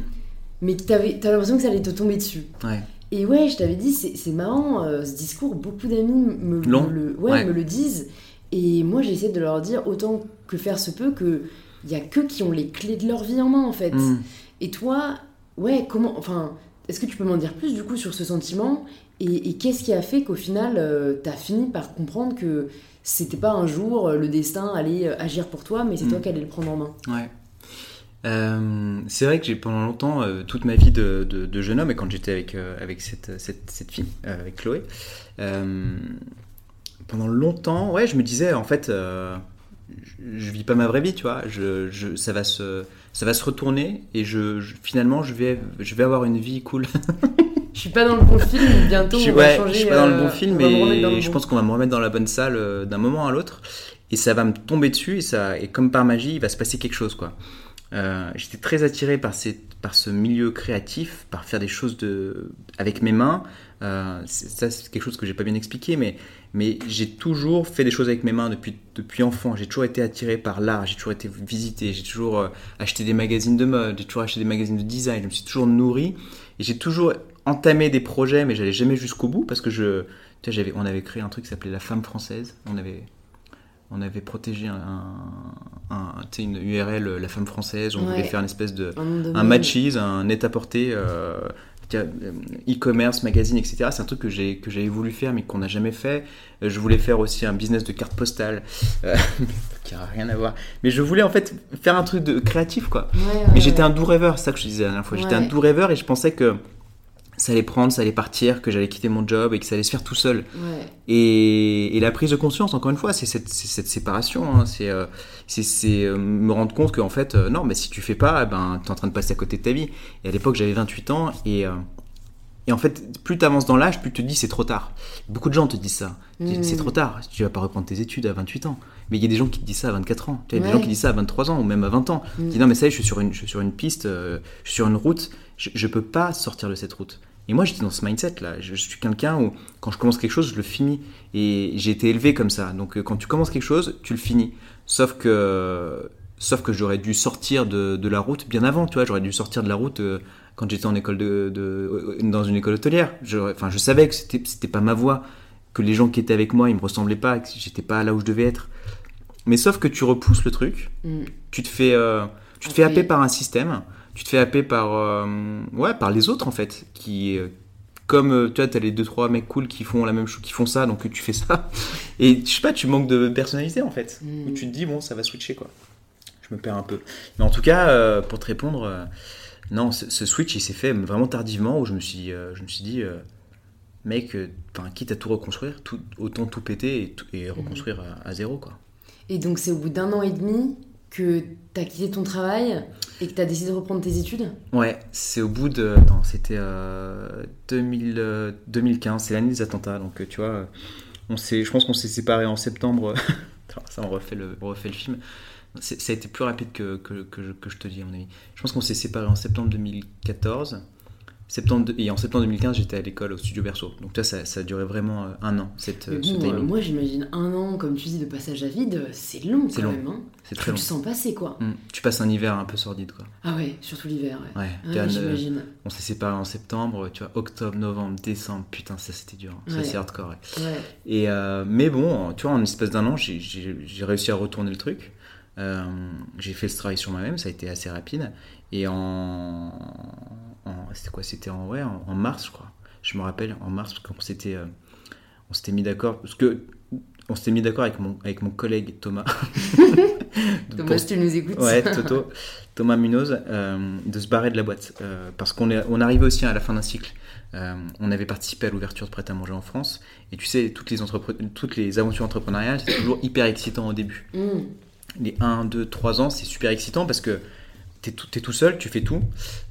mais que t'avais, t'as l'impression que ça allait te tomber dessus. ouais. Et ouais, je t'avais dit, c'est marrant, euh, ce discours, beaucoup d'amis me, le, Ouais. me le disent. Et moi, j'essaie de leur dire, autant que faire se peut, que il y a que qui ont les clés de leur vie en main en fait. Mm. Et toi, ouais, comment, enfin, est-ce que tu peux m'en dire plus du coup sur ce sentiment? Et, et qu'est-ce qui a fait qu'au final, euh, t'as fini par comprendre que c'était pas un jour euh, le destin allait euh, agir pour toi, mais c'est Mm. toi qui allais le prendre en main? Ouais. Euh, c'est vrai que j'ai pendant longtemps, euh, toute ma vie de, de- de jeune homme, et quand j'étais avec, avec cette, cette, cette fille, avec Chloé, pendant longtemps, ouais, je me disais, en fait, je, je vis pas ma vraie vie, tu vois, je, je- ça, va se, ça va se retourner, et je, je- finalement, je vais, je vais avoir une vie cool. Je suis pas dans le bon film, bientôt je, suis- on va ouais, changer. je suis pas dans le euh, bon film, dans le mais je pense qu'on va me remettre dans la bonne salle euh, d'un moment à l'autre. Et ça va me tomber dessus, et, ça, et comme par magie, il va se passer quelque chose. quoi. Euh, J'étais très attiré par, ces, par ce milieu créatif, par faire des choses de, avec mes mains. Euh, ça, c'est quelque chose que j'ai pas bien expliqué, mais, mais j'ai toujours fait des choses avec mes mains depuis, depuis enfant. J'ai toujours été attiré par l'art, j'ai toujours été visité, j'ai toujours euh, acheté des magazines de mode, j'ai toujours acheté des magazines de design, je me suis toujours nourri. Et j'ai toujours entamé des projets, mais j'allais jamais jusqu'au bout parce que je, tu sais, j'avais, on avait créé un truc qui s'appelait la femme française. On avait, on avait protégé un, un- une URL, la femme française. On Ouais. voulait faire une espèce de, Un, de un mode. matchise, un net-à-porter, euh, tiens, euh, e-commerce, magazine, etc. C'est un truc que j'ai que j'avais voulu faire mais qu'on n'a jamais fait. Euh, Je voulais faire aussi un business de cartes postales euh, qui n'a rien à voir. Mais je voulais en fait faire un truc de créatif quoi. Ouais, ouais, Mais j'étais ouais. un doux rêveur, c'est ça que je disais la dernière fois. J'étais un doux rêveur et je pensais que ça allait prendre, ça allait partir, que j'allais quitter mon job et que ça allait se faire tout seul. Ouais. Et, et la prise de conscience, encore une fois, c'est cette, séparation. hein. C'est euh, euh, me rendre compte qu'en fait, euh, non, mais si tu fais pas, eh ben, tu es en train de passer à côté de ta vie. Et à l'époque, j'avais 28 ans et. et en fait, plus tu avances dans l'âge, plus tu te dis c'est trop tard. Beaucoup de gens te disent ça. Ils disent, Mm. C'est trop tard, tu vas pas reprendre tes études à 28 ans. Mais il y a des gens qui te disent ça à 24 ans. Il y a des gens qui disent ça à 23 ans ou même à 20 ans. Mm. Ils disent non, mais ça y est, je suis sur une, je suis sur une piste, je suis sur une route, je, je peux pas sortir de cette route. Et moi, j'étais dans ce mindset là. Je, je suis quelqu'un où, quand je commence quelque chose, je le finis. Et j'ai été élevé comme ça. Donc, euh, quand tu commences quelque chose, tu le finis. Sauf que, sauf que j'aurais dû sortir de, de la route bien avant. Tu vois, j'aurais dû sortir de la route euh, quand j'étais en école de, de- euh, dans une école hôtelière. J'aurais- Enfin, je savais que c'était, c'était pas ma voie, que les gens qui étaient avec moi, ils me ressemblaient pas, que j'étais pas là où je devais être. Mais sauf que tu repousses le truc Mm. tu te fais, euh, tu te fais happer par un système, tu te fais happer par, euh, ouais, par les autres en fait, qui, euh, comme euh, tu vois, t'as les deux trois mecs cool qui font la même chose, qui font ça, donc tu fais ça, et je sais pas, tu manques de personnalité en fait, Mm. où tu te dis bon, ça va switcher quoi. Je me perds un peu, mais en tout cas, euh, pour te répondre, euh, non, ce, ce switch il s'est fait vraiment tardivement, où je me suis, euh, je me suis dit. Mec, quitte à tout reconstruire, tout, autant tout péter et, tout- et reconstruire à, à zéro, quoi. Et donc c'est au bout d'un an et demi que t'as quitté ton travail et que t'as décidé de reprendre tes études Ouais, c'est au bout de. Attends, c'était euh, 2000, euh, 2015, c'est l'année des attentats. Donc, euh, tu vois, euh, on je pense qu'on s'est séparés en septembre. Ça, on refait le, film. Ça a été plus rapide que, que, je, te dis, à mon avis. Je pense qu'on s'est séparés en septembre 2014. Septembre de- et en septembre 2015, j'étais à l'école au studio Berceau. Donc, toi, ça, ça a duré vraiment euh, un an, cette, Mais euh, ce bon, euh, timing. moi j'imagine un an, comme tu dis, de passage à vide, c'est long C'est quand long. même. Hein. C'est Tu très long. sens passer quoi. Mm. Tu passes un hiver un peu sordide, quoi. Ah ouais, surtout l'hiver. Ouais, Ouais, Ouais, Diane, euh, j'imagine. on s'est séparés en septembre, tu vois, octobre, novembre, décembre, putain, ça c'était dur. Ça Ouais. c'est hardcore. Et euh, mais bon, tu vois, en espèce d'un an, j'ai- réussi à retourner le truc. Euh, j'ai fait ce travail sur moi-même, ça a été assez rapide. Et en- c'était quoi C'était en ouais, en, en mars, je crois. Je me rappelle en mars parce qu'on s'était, euh, on s'était mis d'accord parce que on s'était mis d'accord avec mon avec mon collègue Thomas. Thomas, Pour- si tu nous écoutes. Ouais, Toto, Thomas Munoz, euh, de se barrer de la boîte. Euh, parce qu'on est, on arrivait aussi à la fin d'un cycle. Euh, on avait participé à l'ouverture de Prêt à manger en France. Et tu sais, toutes les, toutes les aventures entrepreneuriales, c'est toujours hyper excitant au début. Mm. Les 1, 2, 3 ans, c'est super excitant parce que t'es tout, tout seul, tu fais tout.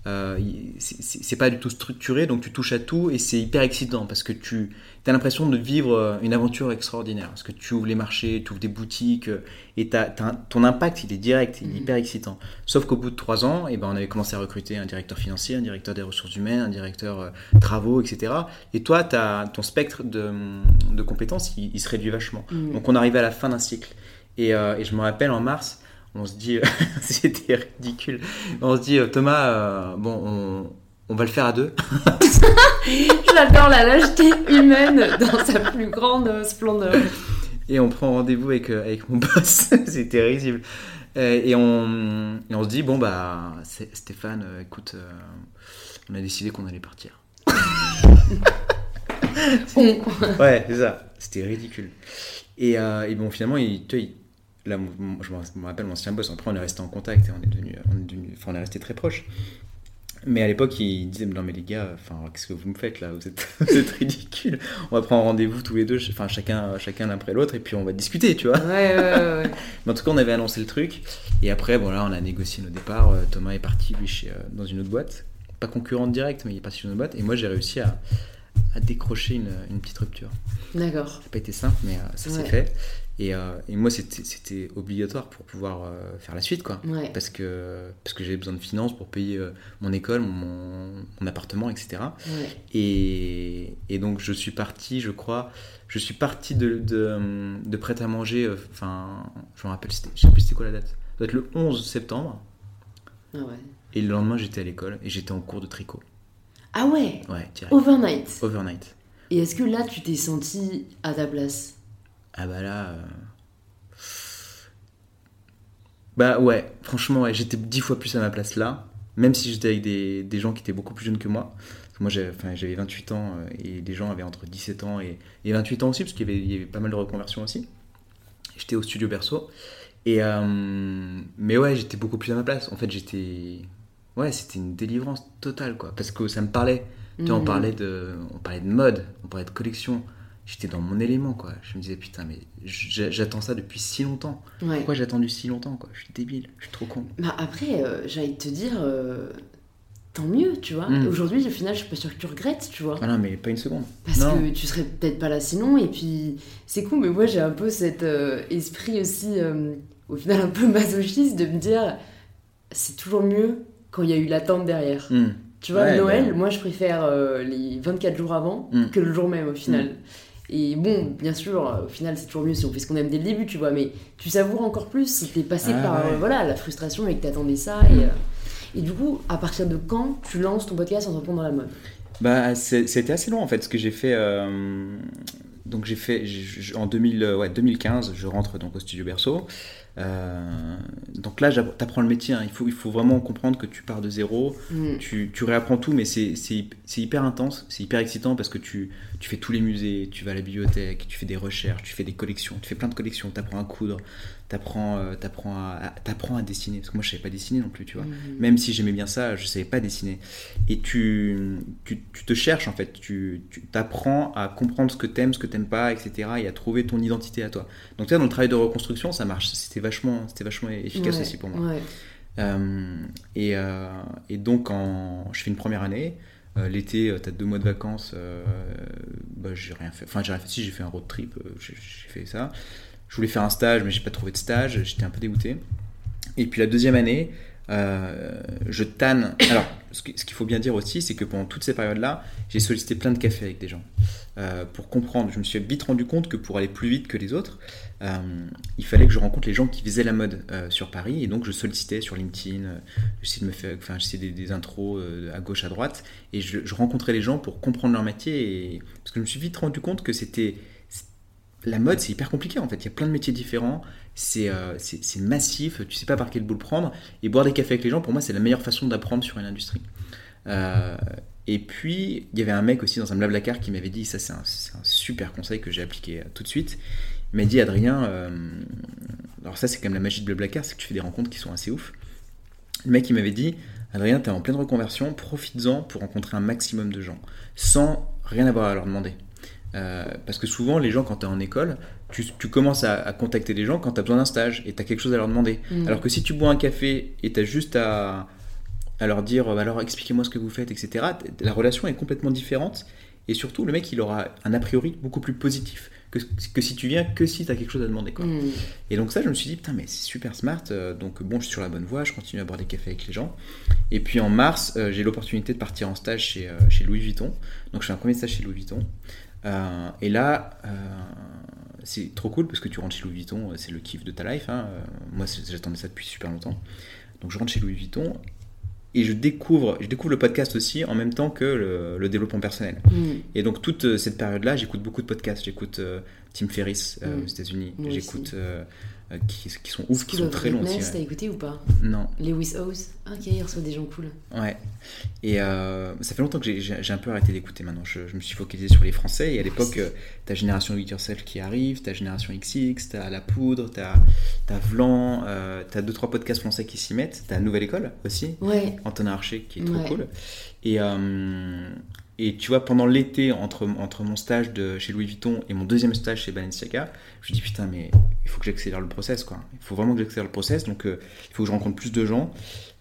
Euh, c'est- pas du tout structuré, donc tu touches à tout et c'est hyper excitant parce que tu as l'impression de vivre euh, une aventure extraordinaire. Parce que tu ouvres les marchés, tu ouvres des boutiques euh, et ton impact, il est direct, il est Mhm. hyper excitant. Sauf qu'au bout de 3 ans, eh ben, on avait commencé à recruter un directeur financier, un directeur des ressources humaines, un directeur euh, travaux, etc. Et toi, t'as- ton spectre de, de compétences, il, il se réduit vachement. Mm. Donc on arrivait à la fin d'un cycle. Et, euh, et je me rappelle en mars, on se dit, c'était ridicule, on se dit, euh, Thomas, euh, bon, on, on va le faire à deux. J'adore la lâcheté humaine dans sa plus grande euh, splendeur. Et on prend rendez-vous avec, euh, avec mon boss. c'était risible. Euh, et, on, et on se dit, bon, bah, Stéphane, euh, écoute, euh, on a décidé qu'on allait partir. Ouais, c'est ça. C'était ridicule. Et, euh, et bon, finalement, il, tu vois, il- là, je me rappelle mon ancien boss. Après, on est resté en contact et on est devenu, on est devenu, enfin, on est resté très proches. Mais à l'époque, il disait non mais les gars, enfin, qu'est-ce que vous me faites là? Vous êtes, vous êtes ridicules. On va prendre rendez-vous tous les deux, enfin chacun, chacun l'un après l'autre, et puis on va discuter, tu vois. Ouais, ouais, ouais, ouais. Mais en tout cas, on avait annoncé le truc. Et après, bon, là, on a négocié nos départs. Euh, Thomas est parti, lui, chez, euh, dans une autre boîte. Pas concurrente directe, mais il est parti chez une autre boîte. Et moi, j'ai réussi à, à décrocher une, une petite rupture. D'accord. Ça n'a pas été simple, mais euh, ça Ouais. s'est fait. Et, euh, et moi, c'était obligatoire pour pouvoir euh, faire la suite, quoi. Ouais. Parce que, parce que j'avais besoin de finances pour payer mon école, mon, mon appartement, etc. Ouais. Et, et donc je suis parti, je crois, je suis parti de, de, de prêt à manger, enfin, je me rappelle, je sais plus c'était quoi la date. Ça doit être le 11 septembre. Ah ouais. Et le lendemain, j'étais à l'école et j'étais en cours de tricot. Ah ouais. Ouais, direct. Overnight. Overnight. Et est-ce que là, tu t'es senti à ta place? Ah bah là. euh, Bah ouais, franchement, ouais, j'étais dix fois plus à ma place là, même si j'étais avec des, des gens qui étaient beaucoup plus jeunes que moi. Moi j'avais 28 ans euh, et des gens avaient entre 17 ans et, et 28 ans aussi, parce qu'il y avait, il y avait pas mal de reconversions aussi. J'étais au studio Berceau. Et, euh, mais ouais, j'étais beaucoup plus à ma place. En fait, j'étais. Ouais, c'était une délivrance totale, quoi. Parce que ça me parlait. Tu vois, on Mhm. parlait de, on parlait de mode, on parlait de collection. J'étais dans mon élément, quoi. Je me disais, putain, mais j'attends ça depuis si longtemps. Ouais. Pourquoi j'ai attendu si longtemps, quoi? Je suis débile, je suis trop con. Bah après, euh, j'allais te dire, euh, tant mieux, tu vois. Mm. Aujourd'hui, au final, je suis pas sûre que tu regrettes, tu vois. Ah non, mais pas une seconde. Parce non. que tu serais peut-être pas là sinon, et puis c'est cool, mais moi j'ai un peu cet euh, esprit aussi, euh, au final un peu masochiste, de me dire c'est toujours mieux quand il y a eu l'attente derrière. Hmm. Tu vois, Ouais, Noël, bah. moi je préfère euh, les 24 jours avant Mm. que le jour même au final. Et bon, bien sûr, euh, au final c'est toujours mieux si on fait ce qu'on aime dès le début, tu vois, mais tu savoures encore plus si t'es passé Ah, par ouais. euh, voilà, la frustration et que t'attendais ça. Et, euh, et du coup, à partir de quand tu lances ton podcast Entreprendre dans la mode? Bah, c'était assez long en fait, ce que j'ai fait. euh, donc j'ai fait j'ai- en 2000, euh, ouais, 2015, je rentre donc au studio Berceau. Euh, donc là, t'apprends le métier. hein. Il, faut, il faut vraiment comprendre que tu pars de zéro. Mm. Tu, tu réapprends tout, mais c'est c'est hyp- c'est hyper intense, c'est hyper excitant parce que tu, tu fais tous les musées, tu vas à la bibliothèque, tu fais des recherches, tu fais des collections, tu fais plein de collections, tu apprends à coudre, tu apprends, à, à, t'apprends à dessiner. Parce que moi, je savais pas dessiner non plus, tu vois. Mm. Même si j'aimais bien ça, je savais pas dessiner. Et tu, tu, tu te cherches en fait, tu, t'apprends à comprendre ce que t'aimes, ce que t'aimes pas, etc. Et à trouver ton identité à toi. Donc tu vois, dans le travail de reconstruction, ça marche. C'était vachement, c'était vachement efficace Ouais, aussi pour moi. Ouais. Euh, et, euh, et donc, en, je fais une première année. Euh, L'été, tu as deux mois de vacances. euh, bah, j'ai rien fait. Enfin, j'ai rien fait. Si, j'ai fait un road trip. euh, j'ai fait ça. Je voulais faire un stage, mais j'ai pas trouvé de stage. J'étais un peu dégoûté. Et puis la deuxième année, euh, je tanne. Alors, ce qui- ce qu'il faut bien dire aussi, c'est que pendant toutes ces périodes-là, j'ai sollicité plein de cafés avec des gens. Euh, pour comprendre, je me suis vite rendu compte que pour aller plus vite que les autres, euh, il fallait que je rencontre les gens qui faisaient la mode sur Paris. Et donc, je sollicitais sur LinkedIn, j'essayais de me faire, enfin, des, des intros à gauche, à droite. Et je, je rencontrais les gens pour comprendre leur métier. Et... Parce que je me suis vite rendu compte que c'était. La mode, c'est hyper compliqué en fait. Il y a plein de métiers différents. C'est euh, c'est- massif. Tu sais pas par quel bout le prendre. Et boire des cafés avec les gens, pour moi, c'est la meilleure façon d'apprendre sur une industrie. Euh, et puis, il y avait un mec aussi dans un blablacar qui m'avait dit, ça c'est un, super conseil que j'ai appliqué euh, tout de suite. Il m'a dit, Adrien, alors ça c'est quand même la magie de blablacar, c'est que tu fais des rencontres qui sont assez ouf. Le mec il m'avait dit, Adrien, t'es en pleine reconversion, profites-en pour rencontrer un maximum de gens, sans rien avoir à leur demander. Euh, parce que souvent, les gens, quand tu es en école, tu, tu commences à, à contacter des gens quand tu as besoin d'un stage et tu as quelque chose à leur demander. Mm. Alors que si tu bois un café et tu as juste à, à leur dire euh, alors expliquez-moi ce que vous faites, etc., la relation est complètement différente. Et surtout, le mec, il aura un a priori beaucoup plus positif que, que si tu viens que si tu as quelque chose à demander. Quoi. Mm. Et donc ça, je me suis dit, putain, mais c'est super smart. euh, donc bon, je suis sur la bonne voie, je continue à boire des cafés avec les gens. Et puis en mars, euh, j'ai l'opportunité de partir en stage chez, chez Louis Vuitton. Donc je fais un premier stage chez Louis Vuitton. Euh, et là, euh, c'est trop cool parce que tu rentres chez Louis Vuitton, euh, c'est le kiff de ta life. hein. Moi, j'attendais ça depuis super longtemps. Donc je rentre chez Louis Vuitton et je découvre, je découvre le podcast aussi en même temps que le, le développement personnel. Mm. Et donc toute cette période-là, j'écoute beaucoup de podcasts. J'écoute euh, Tim Ferriss Mm. aux États-Unis. J'écoute. Euh, qui, qui sont ouf, qui sont très longs. T'as écouté ou pas Non. Lewis Howes Ok, il reçoit des gens cool. Ouais. Et euh, ça fait longtemps que j'ai un peu arrêté d'écouter maintenant. Je, je, me suis focalisé sur les Français. Et à l'époque, euh, t'as Génération Do It Yourself qui arrive, t'as Génération XX, t'as La Poudre, t'as as Vlan, euh, t'as deux trois podcasts français qui s'y mettent. T'as Nouvelle École aussi. Ouais. Antonin Archer qui est trop cool. Et, et tu vois, pendant l'été, entre, entre mon stage de, chez Louis Vuitton et mon deuxième stage chez Balenciaga, je me dis putain, mais il faut que j'accélère le process, quoi. Il faut vraiment que j'accélère le process, donc euh, il faut que je rencontre plus de gens,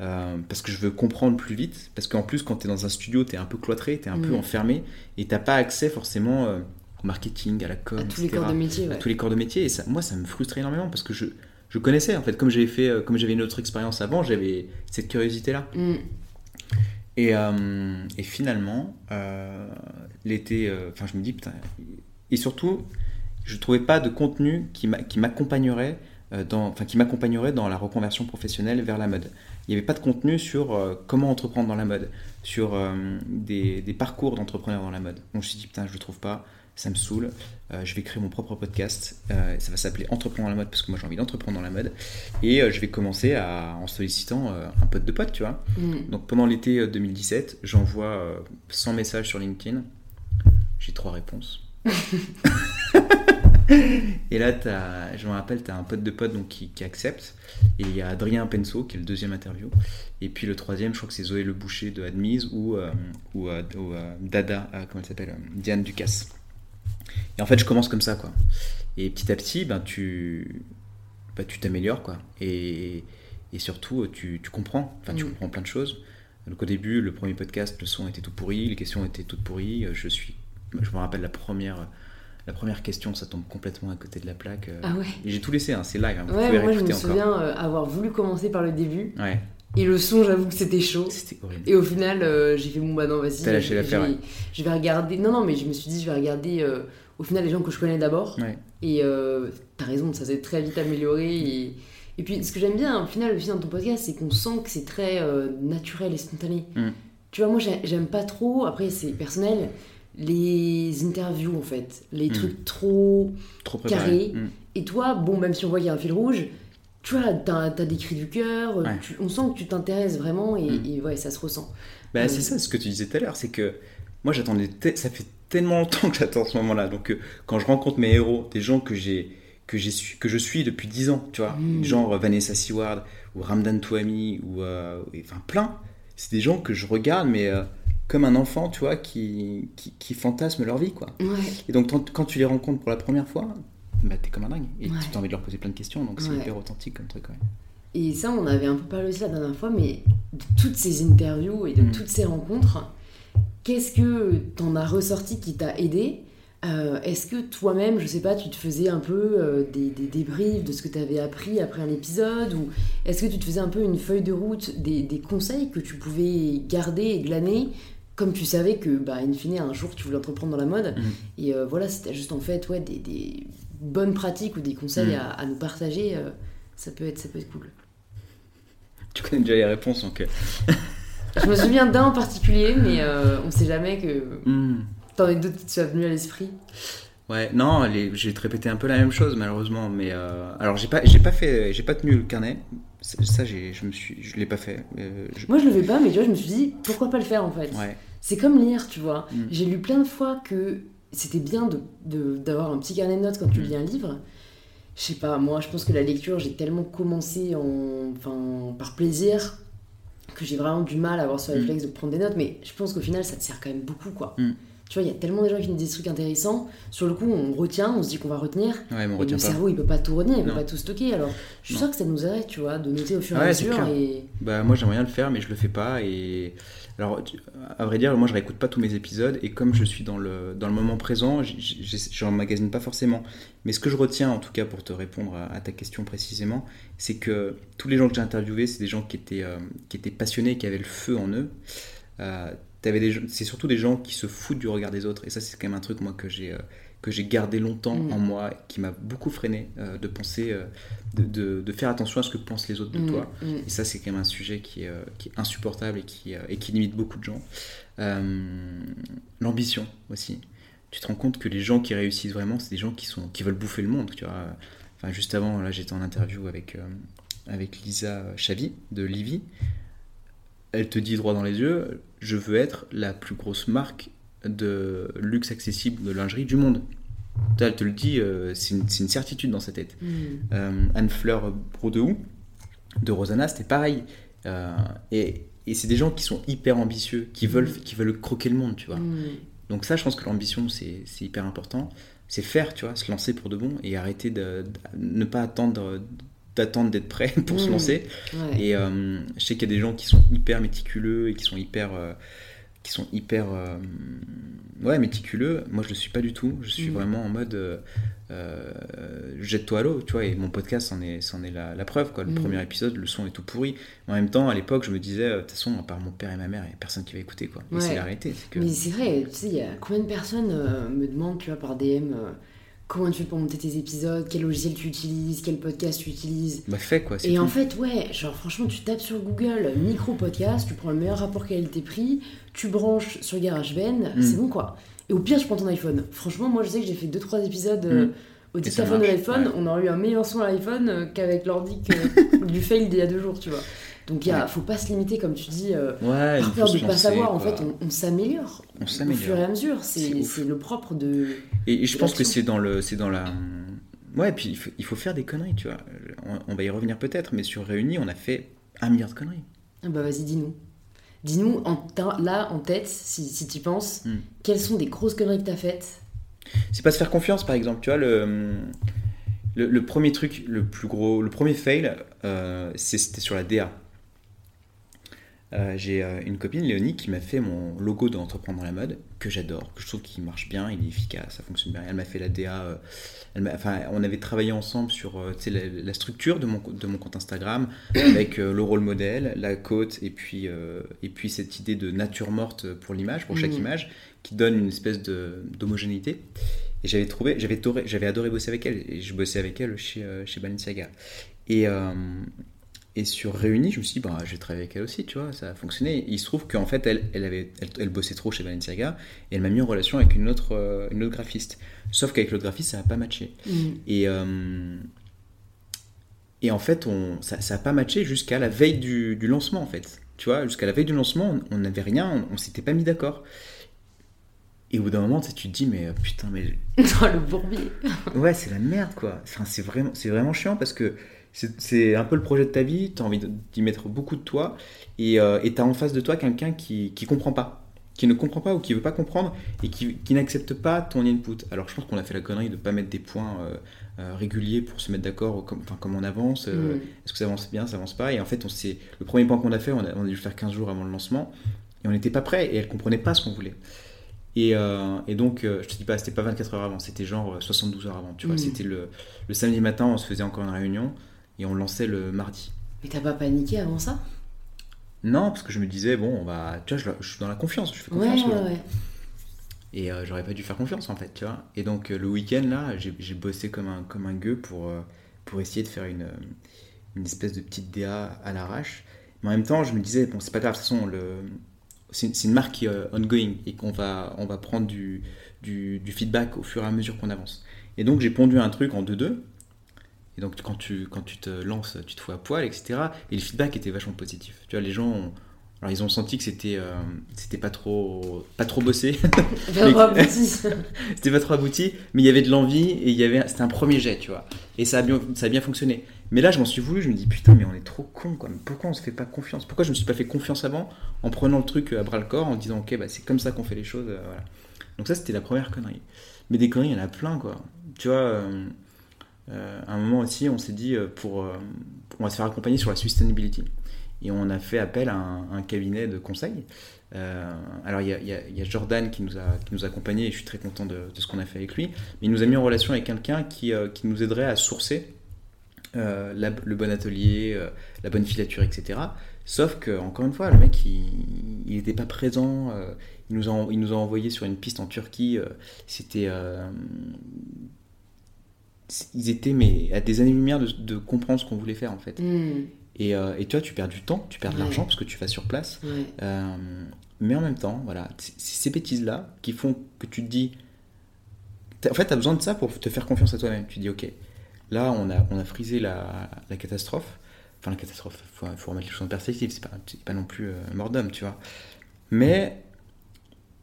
euh, parce que je veux comprendre plus vite. Parce qu'en plus, quand tu es dans un studio, tu es un peu cloîtré, tu es un peu mm. enfermé, et t'as pas accès forcément euh, au marketing, à la com, à tous les corps de métier. À tous les corps de métier. Et ça, moi, ça me frustrait énormément, parce que je, je connaissais, en fait, comme j'avais fait, comme j'avais une autre expérience avant, j'avais cette curiosité-là. Mm. Et, et finalement, l'été, enfin, je me dis, putain. Et surtout, je ne trouvais pas de contenu qui m'accompagnerait dans, enfin, qui m'accompagnerait dans la reconversion professionnelle vers la mode. Il n'y avait pas de contenu sur comment entreprendre dans la mode, sur des, des, parcours d'entrepreneurs dans la mode. Donc je me suis dit, putain, je ne le trouve pas ça me saoule. Euh, je vais créer mon propre podcast. Euh, ça va s'appeler Entreprendre dans la mode parce que moi j'ai envie d'entreprendre dans la mode. Et euh, je vais commencer à, en sollicitant un pote de pote, tu vois. Mm. Donc pendant l'été 2017, j'envoie 100 messages sur LinkedIn. J'ai trois réponses. et là, as, je me rappelle, tu as un pote de pote donc, qui, accepte. Et il y a Adrien Penso qui est le deuxième interview. Et puis le troisième, je crois que c'est Zoé Le Boucher de Admise ou, ou, Dada, comment elle s'appelle Diane Ducasse. Et en fait, je commence comme ça, quoi. Et petit à petit, ben, tu ben, tu t'améliores, quoi. Et, et surtout, tu, tu, comprends. Enfin, tu mm. comprends plein de choses. Donc au début, le premier podcast, le son était tout pourri, les questions étaient toutes pourries. Je suis, je me rappelle la première, la première question, ça tombe complètement à côté de la plaque. Ah ouais. J'ai tout laissé, hein, c'est live. Hein, ouais, moi je me souviens euh, avoir voulu commencer par le début. Ouais. Et le son, j'avoue que c'était chaud. C'était horrible. Et au final, euh, j'ai fait mon bah non, vas-y. T'as lâché l'affaire. Je vais regarder. Non, non, mais je me suis dit, je vais regarder. Euh, au final les gens que je connais d'abord. Et euh, t'as raison, ça s'est très vite amélioré. Et, et puis ce que j'aime bien au final aussi dans ton podcast, c'est qu'on sent que c'est très euh, naturel et spontané. Mm. Tu vois, moi j'aime pas trop, après c'est personnel, les interviews en fait, les mm. trucs trop, trop carrés. Mm. Et toi, bon, même si on voit qu'il y a un fil rouge, tu vois, t'as as des cris du cœur, on sent que tu t'intéresses vraiment et, et, ouais, ça se ressent. Bah, euh, c'est ça ce que tu disais tout à l'heure, c'est que moi j'attendais, ça fait tellement longtemps que j'attends ce moment-là. Donc, euh, quand je rencontre mes héros, des gens que j'ai que j'ai que je suis depuis 10 ans, tu vois, mm. genre Vanessa Seward ou Ramdan Touami ou euh, enfin plein. C'est des gens que je regarde, mais euh, comme un enfant, tu vois, qui, qui, fantasme leur vie, quoi. Et donc quand tu les rencontres pour la première fois, bah, t'es comme un dingue et tu as envie de leur poser plein de questions, donc c'est hyper authentique comme truc. Et ça, on avait un peu parlé aussi la dernière fois, mais de toutes ces interviews et de mm. toutes ces rencontres, Qu'est-ce que t'en as ressorti qui t'a aidé? Euh, Est-ce que toi-même, je sais pas, tu te faisais un peu euh, des, des, débriefs de ce que tu avais appris après un épisode Ou est-ce que tu te faisais un peu une feuille de route des, des conseils que tu pouvais garder et glaner comme tu savais que, bah, in fine, un jour tu voulais entreprendre dans la mode, mhm. et euh, voilà, c'était juste en fait ouais, des, des, bonnes pratiques ou des conseils mhm. à, à, nous partager, ça, peut être, ça peut être cool. Tu connais déjà les réponses, donc. Je me souviens d'un en particulier, mais euh, on sait jamais que. Hmm. T'en as d'autres qui te soient venus à l'esprit Ouais, non, j'ai répété un peu la même chose malheureusement, mais euh, alors j'ai pas, j'ai pas fait, j'ai pas tenu le carnet. Ça, je me suis, je l'ai pas fait. Euh, Moi, je le fais pas, mais tu vois, je me suis dit pourquoi pas le faire en fait? Ouais. C'est comme lire, tu vois. Hmm. J'ai lu plein de fois que c'était bien de d'avoir un petit carnet de notes quand tu hmm. lis un livre. Je sais pas, moi, je pense que la lecture, j'ai tellement commencé en, enfin, par plaisir que j'ai vraiment du mal à avoir ce mm. réflexe de prendre des notes, mais je pense qu'au final, ça te sert quand même beaucoup, quoi. Tu vois, il y a tellement de gens qui nous disent des trucs intéressants. Sur le coup, on retient, on se dit qu'on va retenir. Ouais, mais et le cerveau, il peut pas tout retenir, il peut pas tout stocker. Alors, je suis sûre que ça nous aide, tu vois, de noter au fur et à mesure. Et... Bah, moi, j'aimerais bien le faire, mais je le fais pas. Et alors, à vrai dire, moi, je réécoute pas tous mes épisodes, et comme je suis dans le, dans le moment présent, je n'emmagasine pas forcément. Mais ce que je retiens, en tout cas, pour te répondre à, ta question précisément, c'est que tous les gens que j'ai interviewés, c'est des gens qui étaient, euh, qui étaient passionnés, qui avaient le feu en eux. Euh, c'est surtout des gens qui se foutent du regard des autres, et ça, c'est quand même un truc, moi, que j'ai. Euh, que j'ai gardé longtemps mm. en moi, qui m'a beaucoup freiné de penser, de, de, faire attention à ce que pensent les autres de mm, toi. Mm. Et ça, c'est quand même un sujet qui est, qui est insupportable et qui, et qui limite beaucoup de gens. L'ambition aussi tu te rends compte que les gens qui réussissent vraiment, c'est des gens qui, sont, qui veulent bouffer le monde, tu vois. enfin juste avant, là j'étais en interview avec, avec Lisa Chavi de Livy. Elle te dit droit dans les yeux, je veux être la plus grosse marque de luxe accessible de lingerie du monde. Elle te le dit, c'est une, une, certitude dans sa tête. Mm. Anne-Fleur Brodehoux de Rosanna, c'était pareil. et et c'est des gens qui sont hyper ambitieux, qui veulent, Mm. qui veulent croquer le monde, tu vois. Mm. Donc ça, je pense que l'ambition, c'est c'est hyper important. C'est faire, tu vois, se lancer pour de bon et arrêter de, de- ne pas attendre d'attendre d'être prêt pour se Mm. lancer. Ouais. Et euh, je sais qu'il y a des gens qui sont hyper méticuleux et qui sont hyper, euh, qui sont hyper, euh, ouais, méticuleux. Moi, je le suis pas du tout. Je suis Mm. vraiment en mode, jette-toi à l'eau, tu vois. Et mon podcast, c'en est, c'en est la, la preuve, quoi. Le Mm. premier épisode, le son est tout pourri. Mais en même temps, à l'époque, je me disais, de toute façon, à part mon père et ma mère, il y a personne qui va écouter, quoi. Et Ouais. c'est la réalité, que. Mais c'est vrai, tu sais, il y a combien de personnes me demandent, tu vois, par DM, comment tu fais pour monter tes épisodes, quel logiciel tu utilises, quel podcast tu utilises. Bah, fais, quoi. Et tout. en fait, ouais, genre franchement, tu tapes sur Google micro podcast, tu prends le meilleur rapport qualité-prix, tu branches sur GarageBand, Mm. c'est bon quoi. Et au pire, tu prends ton iPhone. Franchement, moi je sais que j'ai fait 2-3 épisodes euh, Mm. au dictaphone de l'iPhone, ouais. on aurait eu un meilleur son à l'iPhone euh, qu'avec l'ordi que- du fail d'il y a deux jours, tu vois. Donc il a, Ouais. faut pas se limiter, comme tu dis, euh, Ouais, par peur de pas lancer, savoir. En fait, on, on s'améliore au fur et à mesure. C'est le propre de. Et, et je pense que c'est dans le, dans la, ouais, puis il faut, il faut faire des conneries, tu vois. On, on va y revenir peut-être, mais sur Réunis, on a fait un milliard de conneries. Ah bah vas-y, dis-nous. Dis-nous, là, en tête, si, si tu penses, Mm. quelles sont des grosses conneries que t'as faites? C'est pas se faire confiance, par exemple, tu vois le, le, le premier truc, le plus gros, le premier fail, euh, c'était sur la DA. Euh, J'ai euh, une copine, Léonie, qui m'a fait mon logo de Entreprendre dans la mode, que j'adore, que je trouve qu'il marche bien, il est efficace, ça fonctionne bien. Elle m'a fait la DA, euh, elle enfin, on avait travaillé ensemble sur la, la structure de mon, co- de mon compte Instagram, avec le rôle modèle, la côte, et puis, et puis cette idée de nature morte pour l'image, pour chaque Mhm. image, qui donne une espèce d'homogénéité. Et j'avais trouvé, j'avais adoré, bosser avec elle, et je bossais avec elle chez, chez Balenciaga. Et, euh, et sur Réunis, je me suis dit, bah, je vais travailler avec elle aussi, tu vois, ça a fonctionné. Et il se trouve qu'en fait, elle, elle, avait, elle, elle bossait trop chez Balenciaga, et elle m'a mis en relation avec une autre, euh, une autre graphiste. Sauf qu'avec l'autre graphiste, ça n'a pas matché. Mm. Et, euh, et en fait, on, ça n'a pas matché jusqu'à la veille du, du lancement, en fait. Tu vois, jusqu'à la veille du lancement, on n'avait rien, on, on s'était pas mis d'accord. Et au bout d'un moment, tu sais, tu te dis, mais euh, putain, mais Dans le bourbier. Ouais, c'est la merde, quoi. Enfin, c'est vraiment, c'est vraiment chiant parce que c'est un peu le projet de ta vie, tu as envie d'y mettre beaucoup de toi, et euh, tu as en face de toi quelqu'un qui, qui comprend pas, qui ne comprend pas ou qui veut pas comprendre, et qui, qui n'accepte pas ton input. Alors, je pense qu'on a fait la connerie de pas mettre des points euh, euh, réguliers pour se mettre d'accord, comme, enfin, comme on avance, euh, Mm. est-ce que ça avance bien, ça avance pas, et en fait, on le premier point qu'on a fait, on a, on a dû le faire 15 jours avant le lancement, et on n'était pas prêt, et elle comprenait pas ce qu'on voulait. Et, euh, et donc, euh, je te dis pas, c'était pas 24 heures avant, c'était genre euh, 72 heures avant, tu vois. Mm. C'était le, le samedi matin, on se faisait encore une réunion et on lançait le mardi. Mais t'as pas paniqué avant ça? Non, parce que je me disais, bon, on va. Tu vois, je, je suis dans la confiance, je fais Ouais, confiance ouais, gens. ouais. Et euh, j'aurais pas dû faire confiance en fait, tu vois. Et donc, euh, le week-end là, j'ai bossé comme un, comme un gueux pour, euh, pour essayer de faire une, une espèce de petite DA à l'arrache. Mais en même temps, je me disais, bon, c'est pas grave, de toute façon, le... c'est une- marque qui est ongoing et qu'on va, on va prendre du, du, du feedback au fur et à mesure qu'on avance. Et donc, j'ai pondu un truc en 2-2. Et donc, quand tu, quand tu te lances, tu te fous à poil, etc. Et le feedback était vachement positif. Tu vois, les gens, ont- alors ils ont senti que c'était euh, c'était pas trop, pas trop bossé. C'était pas trop abouti, mais il y avait de l'envie et il y avait, c'était un premier jet, tu vois. Et ça a bien, ça a bien fonctionné. Mais là, je m'en suis voulu, je me dis putain, mais on est trop con, quoi. Mais pourquoi on se fait pas confiance? Pourquoi je me suis pas fait confiance avant en prenant le truc à bras le corps, en disant ok, bah, c'est comme ça qu'on fait les choses, euh, voilà. Donc ça, c'était la première connerie. Mais des conneries, il y en a plein, quoi. Tu vois, euh, euh, à un moment aussi, on s'est dit euh, pour, euh, on va se faire accompagner sur la sustainability. Et on a fait appel à un, cabinet de conseil. Euh, alors il y, a- Jordan qui nous a, qui nous a accompagnés et je suis très content de, ce qu'on a fait avec lui. Mais il nous a mis en relation avec quelqu'un qui, euh, qui nous aiderait à sourcer euh, le bon atelier, euh, la bonne filature, etc. Sauf que, encore une fois, le mec, il n'était pas présent. euh, il, nous a, il nous a envoyé sur une piste en Turquie. euh, C'était. Ils étaient mais à des années-lumière de, de comprendre ce qu'on voulait faire en fait. Mm. Et, euh, et toi, tu perds du temps, tu perds de Ouais. l'argent parce que tu vas sur place. Ouais. Euh, mais en même temps, voilà, c'est ces bêtises-là qui font que tu te dis. En fait, tu as besoin de ça pour te faire confiance à toi-même. Tu te dis, ok, là, on a, on a frisé la, la catastrophe. Enfin, la catastrophe, il faut, faut, remettre les choses en perspective, c'est pas, pas non plus euh, mort d'homme, tu vois. Mais,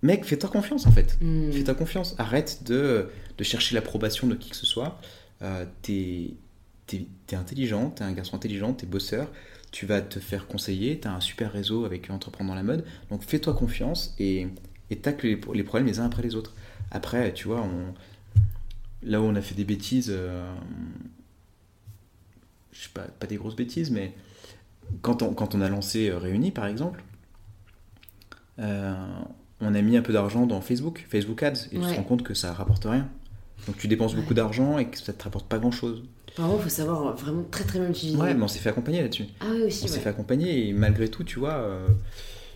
mec, fais-toi confiance en fait. Mm. Fais-toi confiance. Arrête de, de chercher l'approbation de qui que ce soit. Euh, t'es es, intelligent, t'es un garçon intelligent, t'es bosseur, tu vas te faire conseiller, t'as un super réseau avec Entreprendre dans la mode. Donc fais-toi confiance et, et tacle les, les, problèmes les uns après les autres. Après, tu vois, on, là où on a fait des bêtises, euh, je sais pas, pas des grosses bêtises, mais quand on, quand on a lancé euh, Réunis par exemple, euh, on a mis un peu d'argent dans Facebook, Facebook Ads, et ouais. tu te rends compte que ça rapporte rien. Donc tu dépenses ouais. beaucoup d'argent et que ça te rapporte pas grand chose. Vraiment, il faut savoir vraiment très très bien l'utiliser. Ouais, mais on s'est fait accompagner là-dessus. Ah oui, aussi. On s'est fait accompagner et malgré tout, tu vois, euh,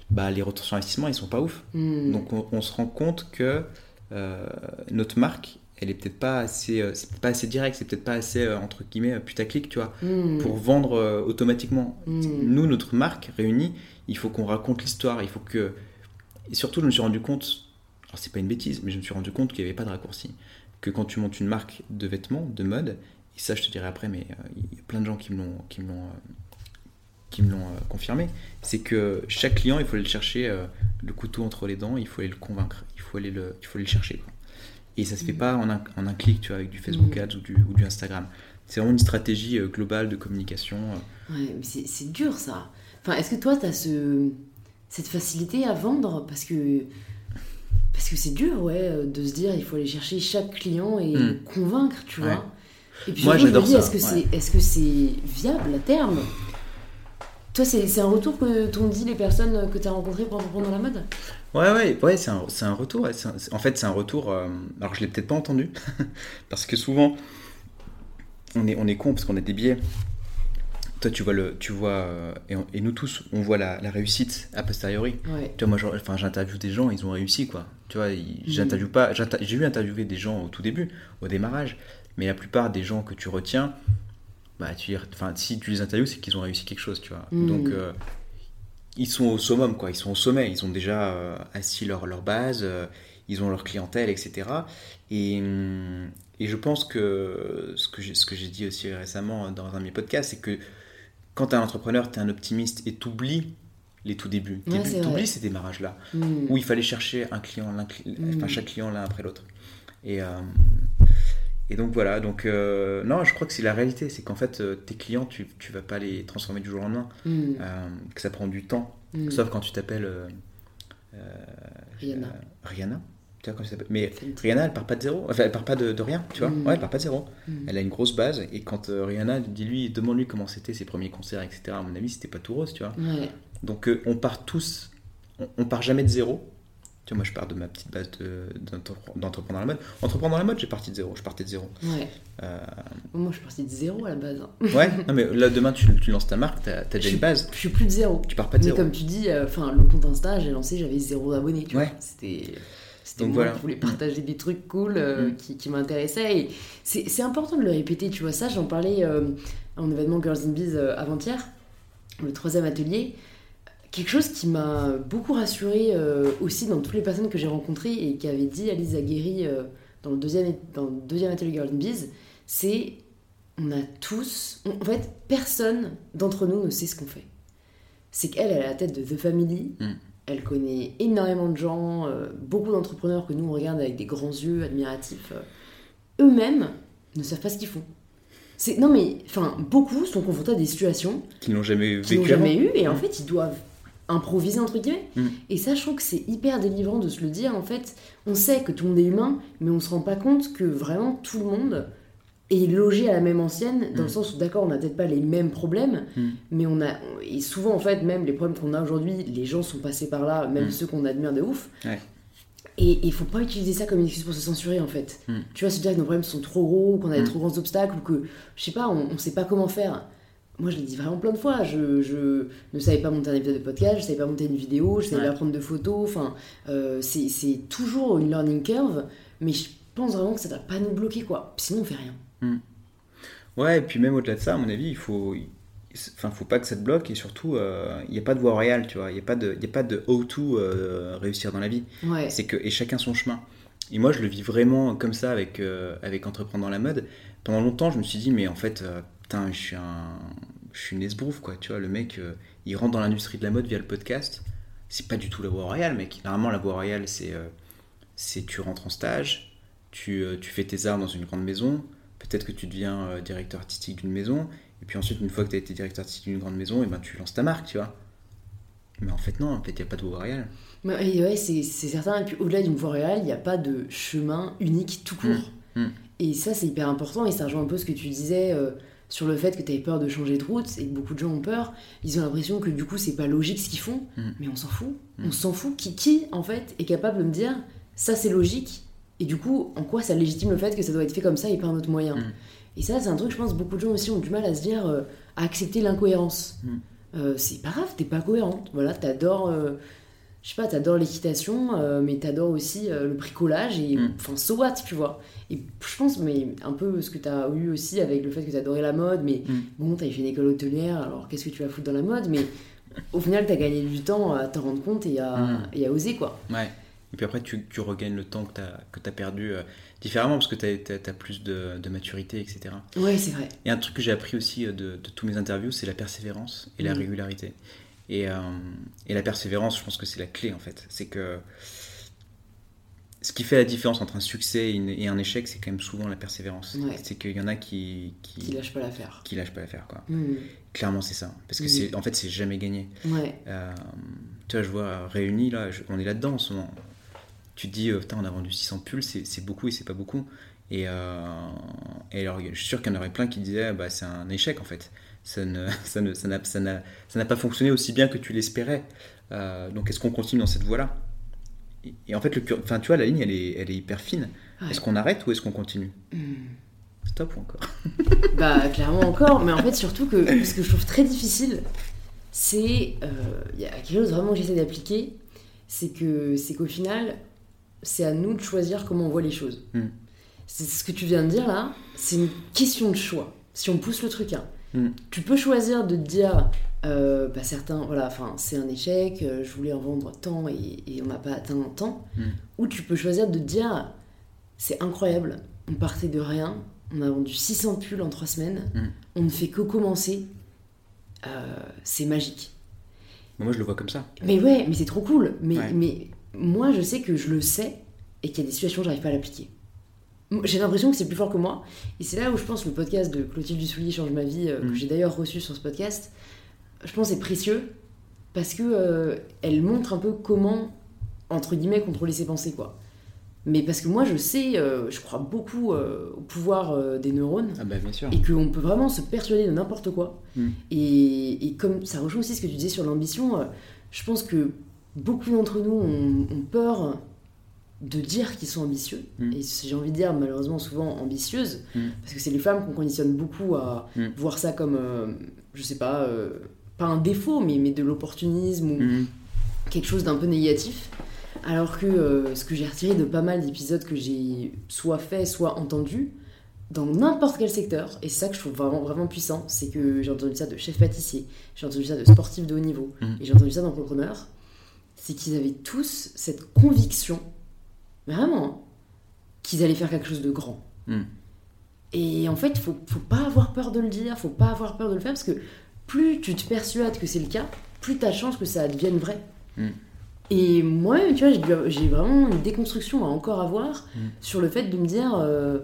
bah, les retours sur investissement, ils sont pas ouf. Mm. Donc on, on, se rend compte que euh, notre marque, elle est peut-être pas assez, euh, c'est peut pas assez direct, c'est peut-être pas assez euh, entre guillemets putaclic, tu vois, mm. pour vendre automatiquement. Mm. Nous, notre marque réunie, il faut qu'on raconte l'histoire, il faut que, et surtout, je me suis rendu compte, alors c'est pas une bêtise, mais je me suis rendu compte qu'il n'y avait pas de raccourci, que quand tu montes une marque de vêtements, de mode, et ça, je te dirai après, mais il y a plein de gens qui me l'ont, qui me l'ont, qui me l'ont confirmé, c'est que chaque client, il faut aller le chercher le couteau entre les dents, il faut aller le convaincre, il faut aller le, il faut aller le chercher. Quoi. Et ça se fait pas en un, en un, clic, tu vois, avec du Facebook Ads ou du, ou du Instagram. C'est vraiment une stratégie euh, globale de communication. euh. Ouais, mais c'est dur ça. Enfin, est-ce que toi, tu as ce, cette facilité à vendre Parce que parce que c'est dur, ouais, de se dire il faut aller chercher chaque client et Mm. le convaincre, tu Ouais. vois. Et puis Moi, surtout, je me j'adore Est-ce que ouais. c'est est -ce c'est viable à terme? Toi, c'est c'est un retour que t'ont dit les personnes que tu as rencontrées pendant, pendant la mode? Ouais, ouais, ouais c'est un, c'est un retour. un- en fait, c'est un retour. euh, alors, je l'ai peut-être pas entendu, parce que souvent, on est, on est con parce qu'on a des biais. Toi, tu vois, le, tu vois euh, et, on- et nous tous, on voit la, la réussite a posteriori. Ouais. Tu vois, moi, enfin, j'interviewe des gens, ils ont réussi, quoi. Tu vois, Mhm. j'interviewe pas. J'ai eu interviewer des gens au tout début, au démarrage, mais la plupart des gens que tu retiens, bah, tu, enfin, si tu les interviews, c'est qu'ils ont réussi quelque chose, tu vois. Mhm. Donc, euh, ils sont au summum, quoi. Ils sont au sommet. Ils ont déjà euh, assis leur, leur base, euh, ils ont leur clientèle, etc. Et, hum, et je pense que ce que j'ai ce que j'ai dit aussi récemment dans un de mes podcasts, c'est que quand tu es un entrepreneur, tu es un optimiste et tu oublies les tout débuts. Ouais, c'est Tu vrai. oublies ces démarrages-là Mm. où il fallait chercher un client, enfin chaque client l'un après l'autre. Et, euh, et donc voilà, donc euh, non, je crois que c'est la réalité, c'est qu'en fait euh, tes clients, tu, tu vas pas les transformer du jour au lendemain, Mm. euh, que ça prend du temps, sauf quand tu t'appelles Rihanna. Rihanna. Tu vois, Mais. Rihanna, elle part pas de zéro, enfin elle part pas de, de rien, tu vois, Mm. ouais, elle part pas de zéro. Mm. Elle a une grosse base, et quand euh, Rihanna, dis-lui, demande-lui comment c'était ses premiers concerts, etc. À mon avis, c'était pas tout rose, tu vois. Ouais. Donc euh, on part tous, on, on part jamais de zéro. Tu vois, moi je pars de ma petite base de- d'entre- d'entreprendre dans la mode. Entreprendre dans la mode, j'ai parti de zéro, je partais de zéro. Ouais. Euh, Moi, je suis partie de zéro à la base. hein. ouais, non mais là demain tu, tu lances ta marque, t'as as déjà une base, Je suis plus de zéro. tu pars pas de Mais zéro. comme tu dis, enfin le compte Insta, j'ai lancé, j'avais zéro abonnés. Tu Ouais. C'était. C'était moi voilà. qui voulais partager des trucs cool euh, Mm. qui, qui m'intéressaient. Et c'est important de le répéter, tu vois. Ça, j'en parlais euh, à un événement Girls in Biz euh, avant-hier, le troisième atelier. Quelque chose qui m'a beaucoup rassurée euh, aussi dans toutes les personnes que j'ai rencontrées et qui avait dit Alice Aguerri dans, le deuxième, dans le deuxième atelier Girls in Biz, c'est on a tous. on- en fait, personne d'entre nous ne sait ce qu'on fait. C'est qu'elle, elle est à la tête de The Family. Mm. Elle connaît énormément de gens, euh, beaucoup d'entrepreneurs que nous on regarde avec des grands yeux admiratifs. euh, Eux-mêmes ne savent pas ce qu'ils font. C'est non mais enfin beaucoup sont confrontés à des situations Qui n'ont jamais qu'ils n'ont jamais eues et en Mm. fait ils doivent improviser entre guillemets. Mm. Et ça je trouve que c'est hyper délivrant de se le dire en fait. On sait que tout le monde est humain, mais on se rend pas compte que vraiment tout le monde est logé à la même ancienne dans Mm. le sens où d'accord on n'a peut-être pas les mêmes problèmes, Mm. mais on a et souvent en fait même les problèmes qu'on a aujourd'hui, les gens sont passés par là, même Mm. ceux qu'on admire de ouf. Ouais. Et il faut pas utiliser ça comme une excuse pour se censurer en fait. Mm. Tu vois, se dire que nos problèmes sont trop gros, qu'on a des Mm. trop grands obstacles, ou que, je sais pas, on, on sait pas comment faire. Moi, je l'ai dit vraiment plein de fois. Je, je ne savais pas monter un épisode de podcast, je savais pas monter une vidéo, je savais Ouais. pas prendre de photos. Enfin, euh, c'est c'est toujours une learning curve, mais je pense vraiment que ça doit pas nous bloquer quoi. Sinon, on fait rien. Ouais, et puis même au-delà de ça, à mon avis, il faut, enfin, faut pas que ça te bloque et surtout, euh, il n'y a pas de voie royale, tu vois. Il n'y a pas de, il y a pas de how to euh, réussir dans la vie. Ouais. C'est que et chacun son chemin. et moi, je le vis vraiment comme ça avec, euh, avec Entreprendre dans la mode. Pendant longtemps, je me suis dit, mais en fait, euh, putain, je suis un. Je suis une esbrouffe, quoi. Tu vois, le mec, euh, il rentre dans l'industrie de la mode via le podcast. C'est pas du tout la voie royale, mec. Normalement, la voie royale, c'est. c'est tu rentres en stage, tu, tu fais tes armes dans une grande maison, peut-être que tu deviens directeur artistique d'une maison, et puis ensuite, une fois que tu as été directeur artistique d'une grande maison, et ben, tu lances ta marque, tu vois. Mais en fait, non, en fait, il n'y a pas de voie royale. Ouais, ouais c'est certain. Et puis au-delà d'une voie royale, il n'y a pas de chemin unique tout court. Mmh. Mmh. Et ça, c'est hyper important. Et ça rejoint un peu ce que tu disais euh, sur le fait que tu avais peur de changer de route et que beaucoup de gens ont peur. Ils ont l'impression que du coup, c'est pas logique ce qu'ils font. Mmh. Mais on s'en fout. On s'en fout. Qui, qui, en fait, est capable de me dire ça, c'est logique Et du coup, en quoi ça légitime le fait que ça doit être fait comme ça et pas un autre moyen Et ça, c'est un truc, je pense, beaucoup de gens aussi ont du mal à se dire, euh, à accepter l'incohérence. Euh, c'est pas grave, t'es pas cohérente. Voilà, t'adores, euh, je sais pas, t'adores l'équitation, mais t'adores aussi le bricolage et mm. enfin, so what, tu vois. Et je pense, mais un peu ce que t'as eu aussi avec le fait que t'adorais la mode, mais mm. bon, t'as fait une école hôtelière, alors qu'est-ce que tu vas foutre dans la mode, mais au final, t'as gagné du temps à te rendre compte et à, mm. et à oser, quoi. Ouais. Et puis après, tu, tu regagnes le temps que tu as, perdu différemment parce que tu as, plus de, maturité, etc. Oui, c'est vrai. Et un truc que j'ai appris aussi euh, de, tous mes interviews, c'est la persévérance et la mm. régularité. Et, euh, et, la persévérance, je pense que c'est la clé en fait. C'est que ce qui fait la différence entre un succès et, un échec, c'est quand même souvent la persévérance. C'est qu'il y en a qui, qui, qui lâchent pas l'affaire. Qui lâchent pas l'affaire, quoi. Mm. Clairement, c'est ça. Parce que c'est, en fait, c'est jamais gagné. Ouais. Euh, tu vois, je vois Réunis, là, on est là-dedans en ce moment tu te dis, euh, putain, on a vendu 600 pulls, c'est beaucoup et c'est pas beaucoup. Et, euh, et, alors, je suis sûr qu'il y en aurait plein qui disaient, bah, c'est un échec en fait. Ça n'a ça ne, ça ça pas fonctionné aussi bien que tu l'espérais. Euh, donc, est-ce qu'on continue dans cette voie-là? Et, en fait, le, enfin, tu vois, la ligne, elle est, elle est hyper fine. Est-ce qu'on arrête ou est-ce qu'on continue? Hmm. Stop ou encore? Bah, clairement encore. Mais en fait, surtout que ce que je trouve très difficile, c'est. Il y a quelque chose vraiment que j'essaie d'appliquer. C'est que c'est qu'au final, c'est à nous de choisir comment on voit les choses. Hmm. C'est ce que tu viens de dire là, c'est une question de choix. Si on pousse le truc, hein. Hmm. tu peux choisir de te dire, euh, bah certains, voilà, enfin c'est un échec, euh, je voulais en vendre tant et, on n'a pas atteint tant. Hmm. Ou tu peux choisir de te dire, c'est incroyable, on partait de rien, on a vendu 600 pulls en 3 semaines, on ne fait que commencer, euh, c'est magique. Moi je le vois comme ça. Mais ouais, mais c'est trop cool. Mais, mais moi, je sais que je le sais et qu'il y a des situations où j'arrive pas à l'appliquer. J'ai l'impression que c'est plus fort que moi. Et c'est là où je pense que le podcast de Clotilde Dussoulier change ma vie, euh, que mm. j'ai d'ailleurs reçu sur ce podcast, je pense c'est précieux parce que euh, elle montre un peu comment, entre guillemets, contrôler ses pensées, quoi. Mais parce que moi, je sais, euh, je crois beaucoup au pouvoir des neurones. Ah bah, bien sûr. Et qu'on peut vraiment se persuader de n'importe quoi. Mm. Et, et, comme ça rejoint aussi ce que tu disais sur l'ambition, je pense que beaucoup d'entre nous ont, peur de dire qu'ils sont ambitieux. Mm. Et j'ai envie de dire, malheureusement, souvent ambitieuses, mm. parce que c'est les femmes qu'on conditionne beaucoup à mm. voir ça comme, euh, je sais pas, euh, pas un défaut, mais, mais de l'opportunisme ou quelque chose d'un peu négatif. Alors que euh, ce que j'ai retiré de pas mal d'épisodes que j'ai soit fait, soit entendu, dans n'importe quel secteur, et c'est ça que je trouve vraiment, vraiment puissant, c'est que j'ai entendu ça de chef pâtissier, j'ai entendu ça de sportif de haut niveau, et j'ai entendu ça d'entrepreneurs, c'est qu'ils avaient tous cette conviction, vraiment, qu'ils allaient faire quelque chose de grand. Hmm. Et en fait, il faut, faut pas avoir peur de le dire, faut pas avoir peur de le faire, parce que plus tu te persuades que c'est le cas, plus tu as chance que ça devienne vrai. Hmm. Et moi, tu vois, j'ai vraiment une déconstruction à encore avoir hmm. sur le fait de me dire, euh,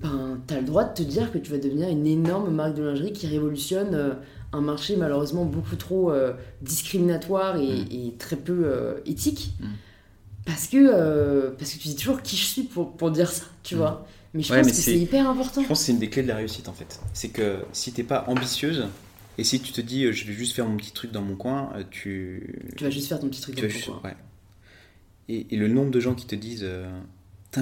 ben, as le droit de te dire que tu vas devenir une énorme marque de lingerie qui révolutionne euh, un marché malheureusement beaucoup trop euh, discriminatoire et, mm. très peu euh, éthique. Mm. Parce que, parce que tu dis toujours qui je suis pour, pour dire ça, tu mm. vois. Mais je pense que c'est hyper important. Je pense que c'est une des clés de la réussite en fait. C'est que si t'es pas ambitieuse, et si tu te dis je vais juste faire mon petit truc dans mon coin, tu. Tu vas juste faire ton petit truc dans ton coin. Ouais. Et, et, le nombre de gens qui te disent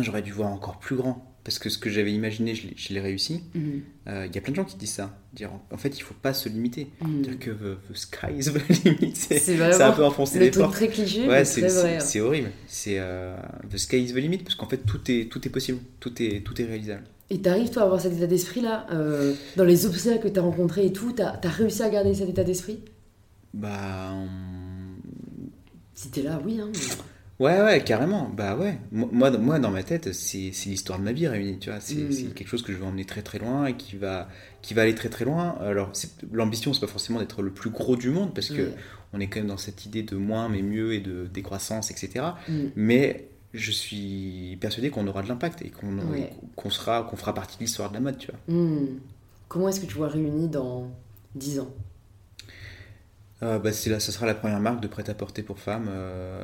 j'aurais dû voir encore plus grand parce que ce que j'avais imaginé, je l'ai réussi. Mhm. Euh, il y a plein de gens qui disent ça. Dire, en fait, il faut pas se limiter. Mhm. Dire que the, sky is the limit, c'est un peu enfoncer les portes. très cliché, ouais, c'est horrible. C'est euh, the sky is the limit parce qu'en fait, tout est, tout est possible, tout est, tout est réalisable. Et t'arrives toi à avoir cet état d'esprit là euh, Dans les obstacles que t'as rencontrés et tout, t'as as réussi à garder cet état d'esprit? Bah. Si t'es là, oui. Hein, Ouais, ouais, carrément. Bah ouais. Moi, moi dans ma tête, c'est l'histoire de ma vie réunie, tu vois. C'est mm. quelque chose que je veux emmener très très loin et qui va, qui va aller très très loin. Alors, l'ambition, c'est pas forcément d'être le plus gros du monde parce que on est quand même dans cette idée de moins mais mieux et de décroissance, etc. Mm. Mais je suis persuadé qu'on aura de l'impact et qu'on sera, qu'on fera partie de l'histoire de la mode, tu vois. Mm. Comment est-ce que tu vois réunis dans 10 ans? Euh, bah, là, ce sera la première marque de prêt-à-porter pour femmes euh,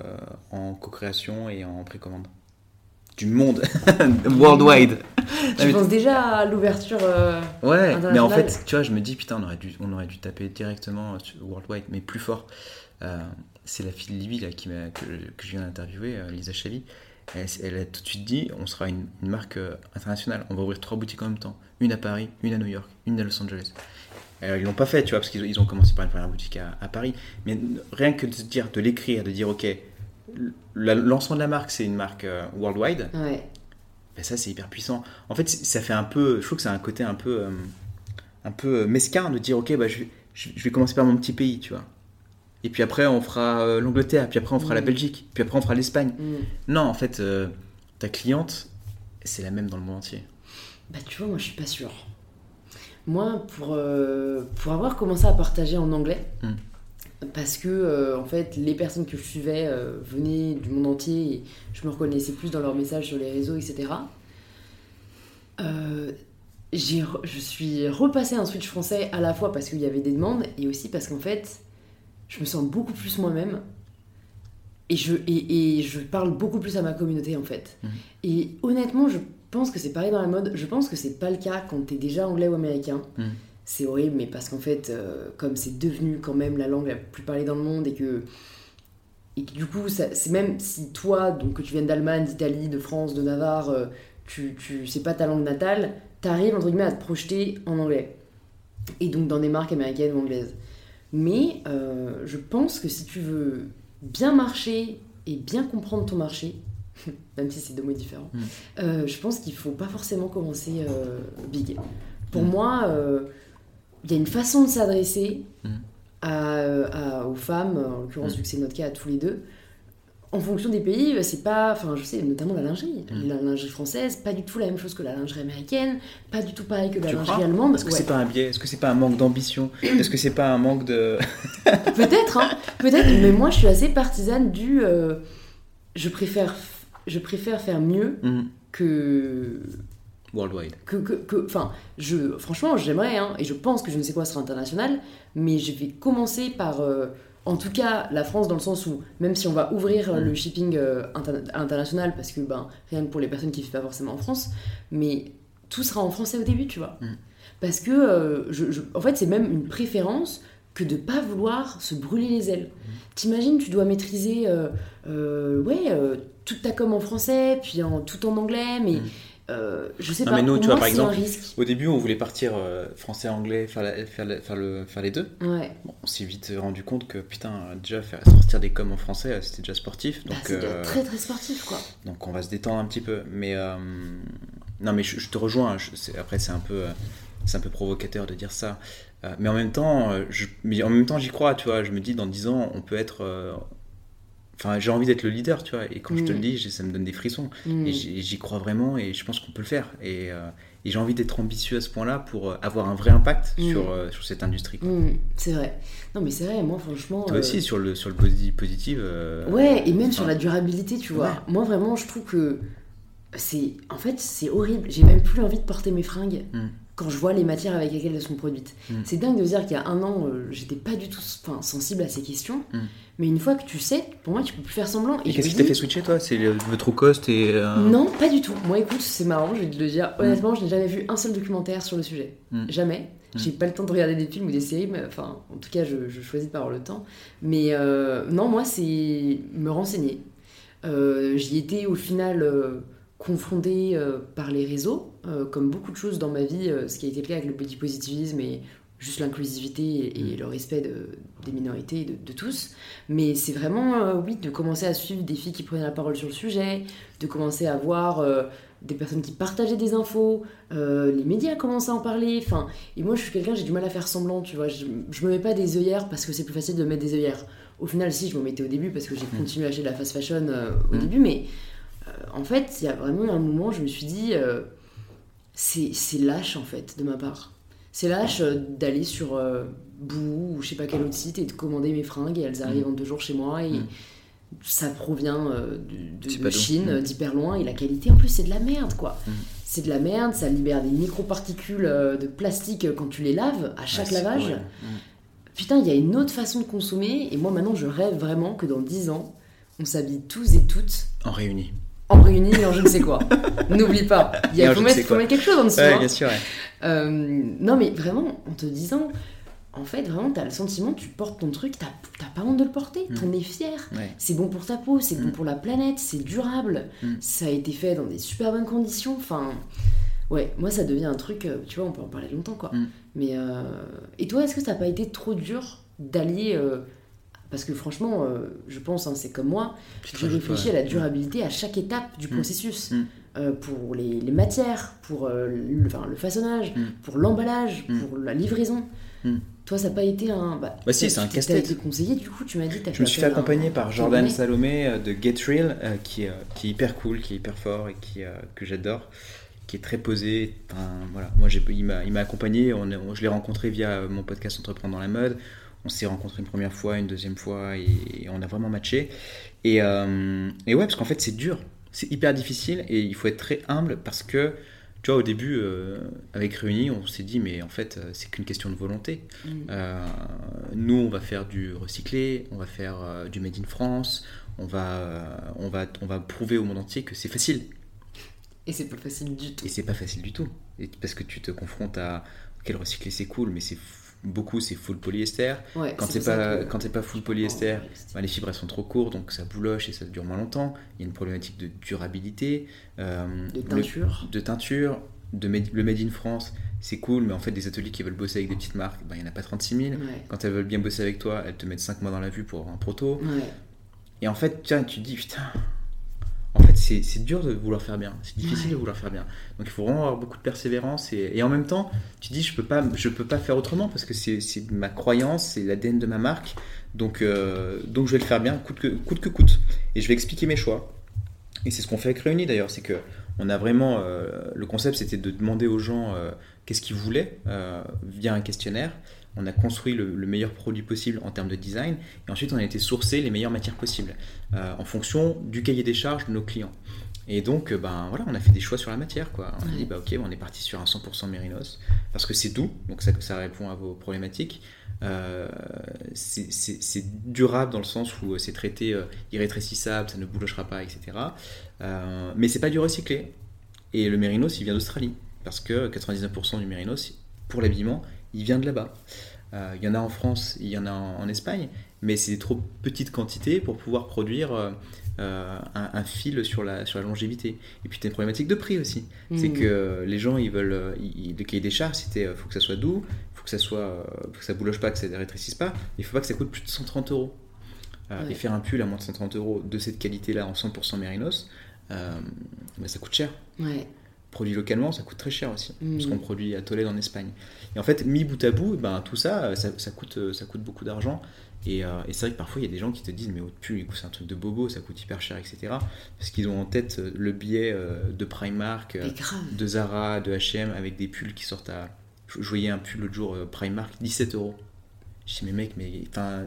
en co-création et en précommande. Du monde, worldwide. Tu penses déjà à l'ouverture euh, Ouais, mais en fait, tu vois, je me dis, putain, on aurait dû, on aurait dû taper directement worldwide, mais plus fort. c'est la fille de Libye là, qui que, que, je viens d'interviewer, Lisa Chavi. Elle, a tout de suite dit, on sera une, une marque internationale. On va ouvrir trois boutiques en même temps. Une à Paris, une à New York, une à Los Angeles. Alors, ils l'ont pas fait, tu vois, parce qu'ils ont commencé par une première boutique à, Paris. Mais rien que de dire, de l'écrire, de dire, ok, le lancement de la marque, c'est une marque euh, worldwide. Ouais. Ben ça, c'est hyper puissant. En fait, ça fait un peu, je trouve que c'est un côté un peu, euh, un peu mesquin de dire, ok, bah, je, je, vais commencer par mon petit pays, tu vois. Et puis après, on fera euh, l'Angleterre, puis après, on fera la mm. Belgique, puis après, on fera l'Espagne. Mm. Non, en fait, ta cliente, c'est la même dans le monde entier. Bah, tu vois, moi, je suis pas sûre. Moi, pour, euh, pour avoir commencé à partager en anglais, hmm. parce que euh, en fait, les personnes que je suivais euh, venaient du monde entier et je me reconnaissais plus dans leurs messages sur les réseaux, etc. je suis repassée un switch français à la fois parce qu'il y avait des demandes et aussi parce qu'en fait, je me sens beaucoup plus moi-même et je, et, et, je parle beaucoup plus à ma communauté en fait. Hmm. Et honnêtement, je pense que c'est pareil dans la mode. Je pense que c'est pas le cas quand t'es déjà anglais ou américain. Hmm. C'est horrible, mais parce qu'en fait, euh, comme c'est devenu quand même la langue la plus parlée dans le monde et que, et du coup, c'est même si toi, donc que tu viennes d'Allemagne, d'Italie, de France, de Navarre, euh, tu, tu c'est pas ta langue natale, t'arrives entre guillemets à te projeter en anglais. Et donc dans des marques américaines ou anglaises. Mais euh, je pense que si tu veux bien marcher et bien comprendre ton marché, même si c'est deux mots différents, hmm. euh, je pense qu'il faut pas forcément commencer euh, big. Pour hmm. moi, euh, il y a une façon de s'adresser hmm. à, aux femmes, en l'occurrence, vu que c'est notre cas à tous les deux. En fonction des pays, c'est pas. Enfin, je sais, notamment la lingerie. La lingerie française, pas du tout la même chose que la lingerie américaine, pas du tout pareil que la lingerie allemande. Est-ce que c'est pas un biais Est-ce que c'est pas un manque d'ambition Est-ce que c'est pas un manque de. peut-être, hein, peut-être, mais moi je suis assez partisane du. je préfère je préfère faire mieux mhm. que worldwide. Que, que, enfin, je, franchement, j'aimerais, hein, et je pense que je ne sais quoi sera international, mais je vais commencer par, euh, en tout cas, la France dans le sens où, même si on va ouvrir mhm. le shipping euh, international, parce que, ben, rien que pour les personnes qui ne vivent pas forcément en France, mais tout sera en français au début, tu vois. Mhm. Parce que, euh, je, en fait, c'est même une préférence que de pas vouloir se brûler les ailes. T'imagines, tu dois maîtriser, ouais, toute ta com en français, puis en, tout en anglais, mais mm. euh, je sais pas. Mais nous, tu vois, par exemple, au début, on voulait partir euh, français-anglais, faire, faire, faire, le, faire les deux. Ouais. on s'est vite rendu compte que, putain, déjà, faire sortir des coms en français, c'était déjà sportif. Donc, bah, c'est très très sportif, quoi. Donc, on va se détendre un petit peu. Mais, non, mais je, te rejoins. après, c'est un peu. c'est un peu provocateur de dire ça. mais en même temps, je, mais en même temps, j'y crois, tu vois. Je me dis, dans 10 ans, on peut être Enfin, j'ai envie d'être le leader, tu vois. Et quand je te le mm. dis, ça me donne des frissons. Mm. Et j'y crois vraiment et je pense qu'on peut le faire. Et, euh, et j'ai envie d'être ambitieux à ce point-là pour euh, avoir un vrai impact mm. sur, euh, sur cette industrie. c'est vrai. Non, mais c'est vrai, moi, franchement. Toi aussi, sur le, sur le positif. ouais, et même sur la durabilité, tu vois. Moi, vraiment, je trouve que c'est. En fait, c'est horrible. J'ai même plus envie de porter mes fringues quand je vois les matières avec lesquelles elles sont produites. C'est dingue de dire qu'il y a un an, j'étais pas du tout sensible à ces questions. Mais une fois que tu sais, pour moi, tu peux plus faire semblant. Et, qu'est-ce qui t'a fait switcher, toi? C'est le, cost et. Euh, non, pas du tout. Moi, écoute, c'est marrant, je vais te le dire. Honnêtement, je n'ai jamais vu un seul documentaire sur le sujet. Jamais. J'ai pas le temps de regarder des films ou des séries, mais enfin, en tout cas, je, choisis de pas avoir le temps. Mais euh, non, moi, c'est me renseigner. Euh, j'y étais au final confrontée par les réseaux, comme beaucoup de choses dans ma vie, ce qui a été le cas avec le body positivisme et juste l'inclusivité et, mm. le respect des minorités de, de tous. Mais c'est vraiment, euh, oui, de commencer à suivre des filles qui prenaient la parole sur le sujet, de commencer à voir euh, des personnes qui partageaient des infos, euh, les médias commencent à en parler. Enfin, et moi, je suis quelqu'un, j'ai du mal à faire semblant, tu vois. Je, je me mets pas des œillères parce que c'est plus facile de mettre des œillères. Au final, si, je me mettais au début parce que j'ai Mm. continué à acheter de la fast fashion euh, au Mm. début, mais euh, en fait, il y a vraiment eu un moment, je me suis dit, euh, c'est lâche en fait de ma part. C'est lâche euh, d'aller sur euh, Boo ou je sais pas quel autre site et de commander mes fringues et elles arrivent en deux jours chez moi et Mm. ça provient euh, de. Chine, Mm. euh, d'hyper loin et la qualité en plus c'est de la merde quoi. Mm. C'est de la merde, ça libère des microparticules euh, de plastique euh, quand tu les laves à chaque Ouais, lavage. Mm. Putain, il y a une autre façon de consommer et moi maintenant je rêve vraiment que dans 10 ans on s'habille tous et toutes En réunis. En réunis et en je ne sais quoi. N'oublie pas, il y a, faut, mettre, faut mettre quelque chose en dessous. Ouais, hein. bien sûr. ouais. Euh, non, mais vraiment, en te disant, en fait, vraiment, t'as le sentiment, tu portes ton truc, t'as pas honte de le porter, Mm. t'en es fier. Ouais. C'est bon pour ta peau, c'est bon Mm. pour la planète, c'est durable, Mm. ça a été fait dans des super bonnes conditions. Enfin, ouais, moi, ça devient un truc, euh, tu vois, on peut en parler longtemps, quoi. Mm. Mais, euh, et toi, est-ce que ça n'a pas été trop dur d'allier. euh, parce que franchement, euh, je pense, hein, c'est comme moi, Tu te j'ai rajoutes réfléchi pas. à la durabilité à chaque étape du Mm. processus. Mm. Euh, pour les, les matières, pour euh, le, enfin, le façonnage, Mm. pour l'emballage, Mm. pour la livraison. Mm. Toi, ça n'a pas été un. Bah, Bah si, c'est un tu- casse-tête. Été conseillé, du coup, tu m'as dit. t'as Je me suis fait un- accompagner par Jordan. Salomé de Get Real, euh, qui, est, euh, qui est hyper cool, qui est hyper fort et qui, euh, que j'adore, qui est très posé. Un- voilà. Moi, il m'a accompagné, on, est- on- je l'ai rencontré via mon podcast Entreprendre dans la mode. On s'est rencontré une première fois, une deuxième fois, et, et on a vraiment matché. Et, euh, et ouais, parce qu'en fait, c'est dur, c'est hyper difficile, et il faut être très humble parce que, tu vois, au début, euh, avec Réunis, on s'est dit, mais en fait, euh, c'est qu'une question de volonté. Mm. Euh, nous, on va faire du recyclé, on va faire du made in France, on va, on, va, on va prouver au monde entier que c'est facile. Et c'est pas facile du tout. Et c'est pas facile du tout. Et parce que tu te confrontes à quel recyclé c'est cool, mais c'est beaucoup c'est full polyester. Ouais, Quand c'est pas que- quand c'est pas full polyester, Oh, bah, les fibres elles sont trop courtes, donc ça bouloche et ça dure moins longtemps. Il y a une problématique de durabilité, euh, De le- teinture. de teinture, de made- le made in France, c'est cool, mais en fait des ateliers qui veulent bosser avec des petites marques, bah, il n'y en a pas 36 000. Ouais. Quand elles veulent bien bosser avec toi, elles te mettent 5 mois dans la vue pour un proto. Ouais. Et en fait, tiens, tu te dis, putain, en fait, c'est dur de vouloir faire bien. C'est difficile Ouais. de vouloir faire bien. Donc il faut vraiment avoir beaucoup de persévérance. Et, et en même temps, tu dis, je peux pas, je peux pas faire autrement parce que c'est ma croyance, c'est l'ADN de ma marque. Donc, euh, donc je vais le faire bien, coûte que coûte. Que coûte. Et je vais expliquer mes choix. Et c'est ce qu'on fait avec Réunis d'ailleurs, c'est que on a vraiment euh, le concept, c'était de demander aux gens euh, qu'est-ce qu'ils voulaient via un questionnaire. On a construit le, le meilleur produit possible en termes de design, et ensuite on a été sourcer les meilleures matières possibles euh, en fonction du cahier des charges de nos clients. Et donc, euh, ben voilà, on a fait des choix sur la matière, quoi. On a dit, bah ok, on est parti sur un 100% mérinos parce que c'est doux, donc ça, ça répond à vos problématiques. Euh, c'est- durable dans le sens où c'est traité euh, irrétrécissable, ça ne boulochera pas, etc. Euh, mais c'est pas du recyclé. Et le mérinos, il vient d'Australie. Parce que 99% du mérinos, pour l'habillement, il vient de là-bas. Euh, il y en a en France, il y en a en, en Espagne, mais c'est des trop petites quantités pour pouvoir produire euh, euh, un, un fil sur la, sur la longévité. Et puis, tu as une problématique de prix aussi. C'est Mm. que les gens, ils veulent. ils- le cahier des charges, c'était faut que ça soit doux, faut que ça soit, faut que ça bouloche pas, que ça ne rétrécisse pas. Il faut pas que ça coûte plus de 130 euros. Euh, Ouais. Et faire un pull à moins de 130 euros de cette qualité-là en 100% mérinos, bah, ça coûte cher. Ouais. Produit localement, ça coûte très cher aussi, Mm. parce qu'on produit à Tolède en Espagne. Et en fait, mis bout à bout, ben, tout ça, euh, ça, ça coûte, euh, ça coûte beaucoup d'argent. Et, euh, et c'est vrai que parfois, il y a des gens qui te disent, mais votre pull, c'est un truc de bobo, ça coûte hyper cher, etc. Parce qu'ils ont en tête le billet euh, de Primark, de Zara, de H&M, avec des pulls qui sortent à... Je voyais un pull l'autre jour, Primark, 17 euros. Je dis, mais mec, mais enfin,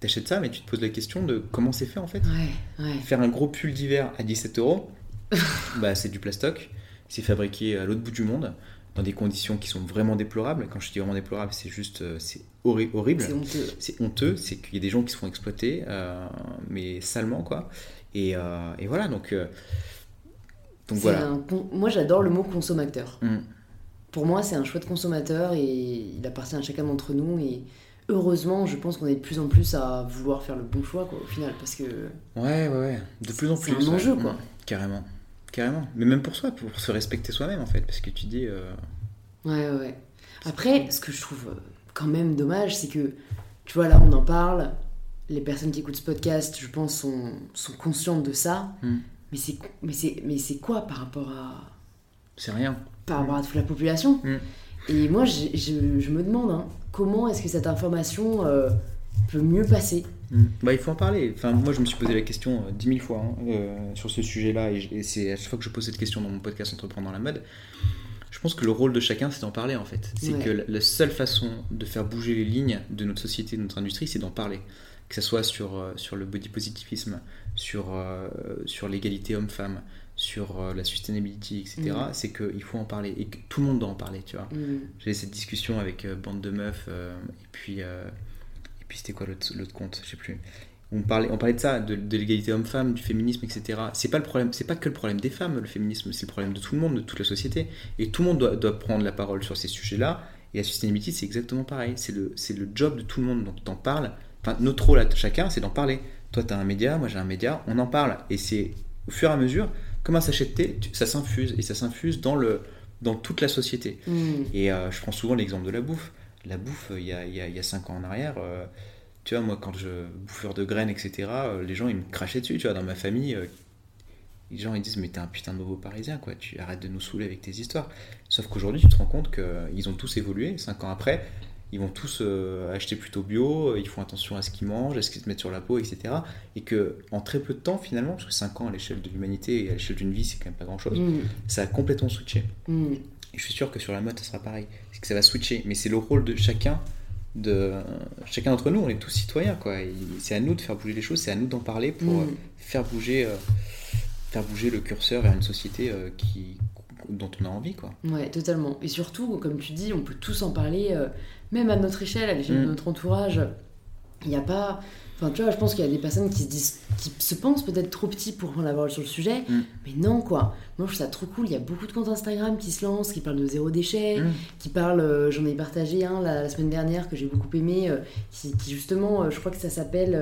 t'achètes ça, mais tu te poses la question de comment c'est fait en fait. Ouais, ouais. Faire un gros pull d'hiver à 17 euros, bah, c'est du plastoc. C'est fabriqué à l'autre bout du monde, dans des conditions qui sont vraiment déplorables. Quand je dis vraiment déplorable, c'est juste, euh, c'est horri- horrible. C'est honteux. C'est honteux, c'est qu'il y a des gens qui se font exploiter, euh, mais salement quoi. Et, euh, et voilà, donc, euh, donc C'est voilà. un con- Moi, j'adore le mot consommateur. Mm. Pour moi, c'est un choix de consommateur et il appartient à chacun d'entre nous. Et heureusement, je pense qu'on est de plus en plus à vouloir faire le bon choix, quoi, au final. Parce que. Ouais, ouais, ouais. De plus en C'est plus. un ouais. enjeu, quoi. Mm. Carrément. Carrément. Mais même pour soi, pour se respecter soi-même, en fait. Parce que tu dis. euh, Ouais, ouais. Après, ce que je trouve euh, quand même dommage, c'est que, tu vois, là, on en parle. Les personnes qui écoutent ce podcast, je pense, sont, sont conscientes de ça. Mm. Mais c'est mais c'est mais c'est quoi par rapport à C'est rien. par rapport à toute la population? Mm. Et moi, je me demande hein, comment est-ce que cette information euh, peut mieux passer? Bah, il faut en parler. Enfin, moi, je me suis posé la question euh, dix mille fois hein, euh, sur ce sujet-là, et, c'est à chaque fois que je pose cette question dans mon podcast Entreprendre dans la mode. Je pense que le rôle de chacun, c'est d'en parler en fait. C'est Ouais. que la, la seule façon de faire bouger les lignes de notre société, de notre industrie, c'est d'en parler. Que ce soit sur, euh, sur le body positivisme, sur, euh, sur l'égalité homme-femme, sur euh, la sustainability, etc. Mm. C'est qu'il faut en parler et que tout le monde doit en parler, tu vois. Mm. J'avais cette discussion avec euh, bande de meufs euh, et puis euh, puis c'était quoi l'autre compte je sais plus. On parlait on parlait de ça de, de l'égalité homme-femme du féminisme etc c'est pas le problème c'est pas que le problème des femmes le féminisme c'est le problème de tout le monde de toute la société. Et tout le monde doit, doit prendre la parole sur ces sujets là et la sustainability c'est exactement pareil. C'est le c'est le job de tout le monde donc t'en parles enfin notre rôle à chacun c'est d'en parler. Toi t'as un média moi j'ai un média on en parle. Et c'est au fur et à mesure comme un sachet de thé ça s'infuse. Et ça s'infuse dans le dans toute la société. Mm. et euh, je prends souvent l'exemple de la bouffe. La bouffe, euh, il y a, il y a, il y a 5 ans en arrière, euh, tu vois, moi, quand je. bouffeur de graines, etc., euh, les gens, ils me crachaient dessus, tu vois, dans ma famille. euh, les gens, ils disent, mais t'es un putain de nouveau parisien, quoi, tu arrêtes de nous saouler avec tes histoires. Sauf qu'aujourd'hui, tu te rends compte qu'ils ont tous évolué, 5 ans après. Ils vont tous acheter plutôt bio, ils font attention à ce qu'ils mangent, à ce qu'ils se mettent sur la peau, etc. Et que en très peu de temps, finalement, parce que 5 ans à l'échelle de l'humanité et à l'échelle d'une vie, c'est quand même pas grand chose, Mm. ça a complètement switché. Mm. Et je suis sûr que sur la mode, ça sera pareil. C'est que ça va switcher. Mais c'est le rôle de chacun. De chacun d'entre nous, on est tous citoyens, quoi. C'est à nous de faire bouger les choses, c'est à nous d'en parler pour Mm. euh, faire bouger, euh, faire bouger le curseur vers une société euh, qui, dont on a envie, quoi. Ouais, totalement. Et surtout, comme tu dis, on peut tous en parler, euh, même à notre échelle, à l'échelle de Mm. notre entourage. Il n'y a pas. Enfin, tu vois, je pense qu'il y a des personnes qui se, disent, qui se pensent peut-être trop petits pour prendre la parole sur le sujet, Mm. mais non, quoi. Moi, je trouve ça trop cool. Il y a beaucoup de comptes Instagram qui se lancent, qui parlent de zéro déchet, Mm. qui parlent. euh, J'en ai partagé un la, la semaine dernière que j'ai beaucoup aimé, euh, qui, qui justement, euh, je crois que ça s'appelle.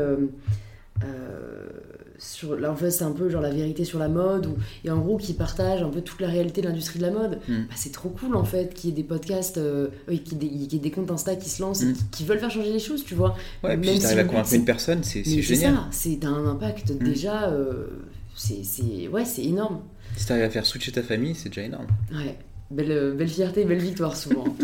Euh, euh, sur, là en fait c'est un peu genre la vérité sur la mode ou, et en gros qui partage un peu toute la réalité de l'industrie de la mode Mm. bah, c'est trop cool en fait qu'il y ait des podcasts euh, ait des- qu'il y ait des comptes Insta qui se lancent et Mm. qui, qui veulent faire changer les choses tu vois Ouais, et puis Même si t'arrives à convaincre une personne, c'est génial. c'est un impact déjà euh, c'est c'est- ouais c'est énorme Si t'arrives à faire switcher ta famille, c'est déjà énorme. Ouais, belle, belle fierté, belle victoire souvent.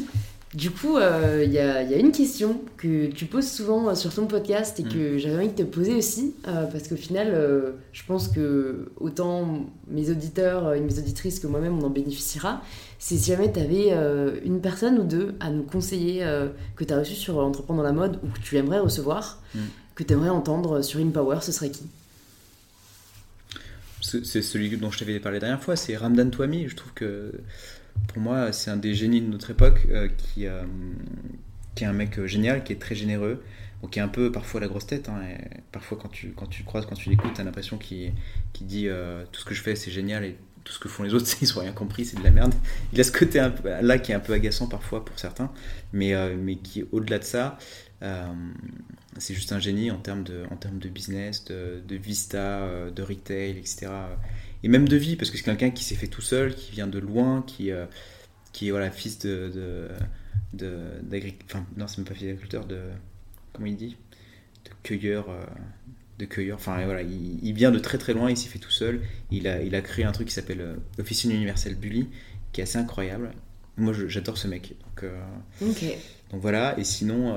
du coup, euh, il y, a, il y a une question que tu poses souvent euh, sur ton podcast et que j'avais envie de te poser aussi, euh, parce qu'au final, euh, je pense que autant mes auditeurs et mes auditrices que moi-même, on en bénéficiera. C'est si jamais tu avais une personne ou deux à nous conseiller euh, que tu as reçu sur Entreprendre dans la mode ou que tu aimerais recevoir, Mm. que tu aimerais entendre sur InPower, ce serait qui? C'est c'est celui dont je t'avais parlé la dernière fois, c'est Ramdan Touami. Je trouve que pour moi, c'est un des génies de notre époque euh, qui, euh, qui est un mec euh, génial, qui est très généreux, bon, qui est un peu parfois la grosse tête. hein, parfois, quand tu, quand tu croises, quand tu l'écoutes, tu as l'impression qu'il qu'il dit tout ce que je fais, c'est génial et tout ce que font les autres, ils ont rien compris, c'est de la merde. Il a ce côté là qui est un peu agaçant parfois pour certains, mais, mais qui, au-delà de ça, c'est juste un génie en termes de, en termes de business, de, de vista, de retail, etc. Et même de vie, parce que c'est quelqu'un qui s'est fait tout seul, qui vient de loin, qui, euh, qui est voilà, fils de. de, enfin, non, c'est même pas fils d'agriculteur, de. Comment il dit? De cueilleur. euh, de cueilleur, enfin voilà, il, il vient de très très loin, il s'est fait tout seul. Il a, il a créé un truc qui s'appelle euh, Officine Universelle Bully, qui est assez incroyable. Moi j'adore ce mec. Donc, euh, donc voilà, et sinon,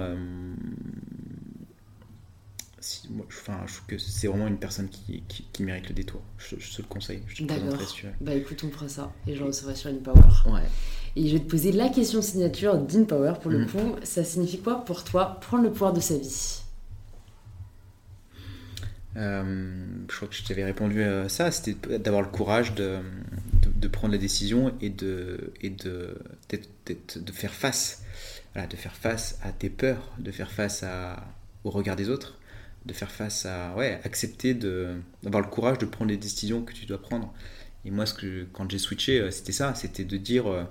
si- moi, je, enfin, je trouve que c'est vraiment une personne qui, qui, qui mérite le détour. Je, je te le conseille, je te D'accord. si. Bah écoute, on fera ça et je recevrai sur InPower. Ouais. Et je vais te poser la question signature d'InPower. Pour le Mhm. coup, ça signifie quoi pour toi prendre le pouvoir de sa vie? Euh, je crois que je t'avais répondu à ça, c'était d'avoir le courage de, de, de prendre la décision et de, et de, de faire face, voilà, de faire face à tes peurs, de faire face à, au regard des autres, de faire face à, ouais, accepter d'avoir le courage de prendre les décisions que tu dois prendre. Et moi, ce que, quand j'ai switché, euh, c'était ça, c'était de dire euh,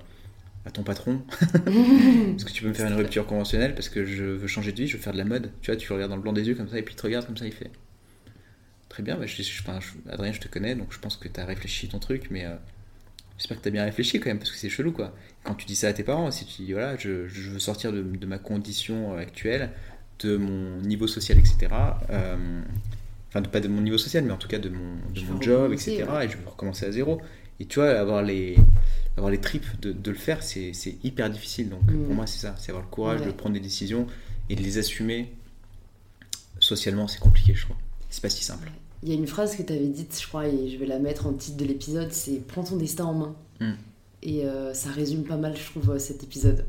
à ton patron, est-ce que tu peux me faire une rupture conventionnelle parce que je veux changer de vie, je veux faire de la mode. Tu vois, tu le regardes dans le blanc des yeux comme ça et puis il te regarde comme ça, il fait. Très bien, bah, je, je- Adrien, je te connais, donc je pense que tu as réfléchi ton truc, mais euh, j'espère que tu as bien réfléchi quand même, parce que c'est chelou quoi. Quand tu dis ça à tes parents, si tu dis voilà, je, veux sortir de, ma condition actuelle, de mon niveau social, etc. euh, Enfin, de- pas de mon niveau social, mais en tout cas de mon, de mon job, etc. ouais. Et je veux recommencer à zéro. Et tu vois, avoir les, avoir les tripes de, de le faire, c'est hyper difficile. Donc Mm. pour moi, c'est ça, c'est avoir le courage Ouais. de prendre des décisions et de les assumer. Socialement, c'est compliqué, je trouve. C'est pas si simple. Il y a une phrase que tu avais dite, je crois, et je vais la mettre en titre de l'épisode, c'est Prends ton destin en main. Mm. Et euh, ça résume pas mal, je trouve, euh, cet épisode.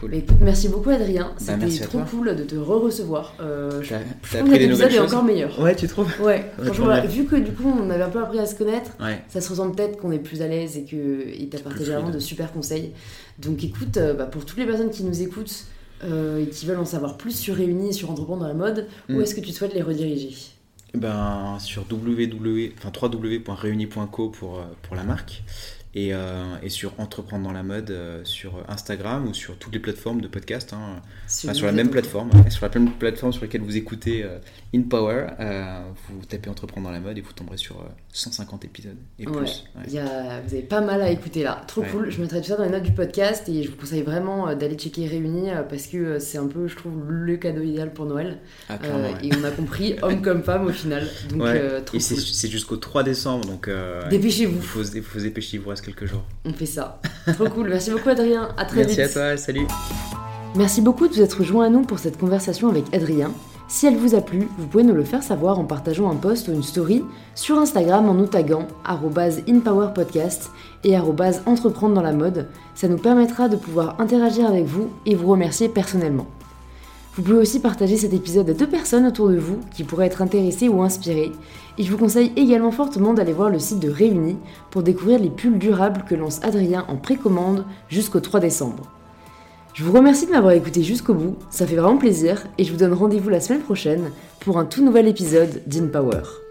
Cool. Mais écoute, merci beaucoup Adrien, c'était Bah, à trop toi. cool de te re-recevoir. Euh, je trouve que l'épisode est encore meilleur. Ouais, tu trouves Ouais, franchement, vu que du coup on avait un peu appris à se connaître, Ouais. ça se ressent peut-être qu'on est plus à l'aise et que plus partagé vraiment de super conseils. Donc écoute, euh, bah, pour toutes les personnes qui nous écoutent euh, et qui veulent en savoir plus sur Réunis et sur Entreprendre dans la mode, où Mm. est-ce que tu souhaites les rediriger? Ben, sur www, enfin, www.reuni.co pour, pour la marque et, euh, et sur Entreprendre dans la mode euh, sur Instagram ou sur toutes les plateformes de podcast. hein. Enfin, sur la même plateforme, sur la même plateforme sur laquelle vous écoutez euh, In Power, vous tapez Entreprendre dans la mode et vous tomberez sur euh, 150 épisodes et Ouais. plus. ouais. Il y a- vous avez pas mal à écouter là, trop Ouais. cool. Je mettrai tout ça dans les notes du podcast et je vous conseille vraiment d'aller checker Réunis parce que c'est un peu, je trouve, le cadeau idéal pour Noël. Ah. Et on a compris, homme comme femme au final. Donc trop Et c'est cool. jusqu'au 3 décembre, donc il Dépêchez-vous, faut, se- faut se dépêcher, il vous reste quelques jours. on fait ça. trop cool. Merci beaucoup Adrien. À très Merci vite. à toi, salut Merci beaucoup de vous être joint à nous pour cette conversation avec Adrien. Si elle vous a plu, vous pouvez nous le faire savoir en partageant un post ou une story sur Instagram en nous taguant arrobase @inpowerpodcast et arrobase entreprendre dans la mode. Ça nous permettra de pouvoir interagir avec vous et vous remercier personnellement. Vous pouvez aussi partager cet épisode à deux personnes autour de vous qui pourraient être intéressées ou inspirées. Et je vous conseille également fortement d'aller voir le site de Réunis pour découvrir les pulls durables que lance Adrien en précommande jusqu'au 3 décembre. Je vous remercie de m'avoir écouté jusqu'au bout, ça fait vraiment plaisir et je vous donne rendez-vous la semaine prochaine pour un tout nouvel épisode d'InPower.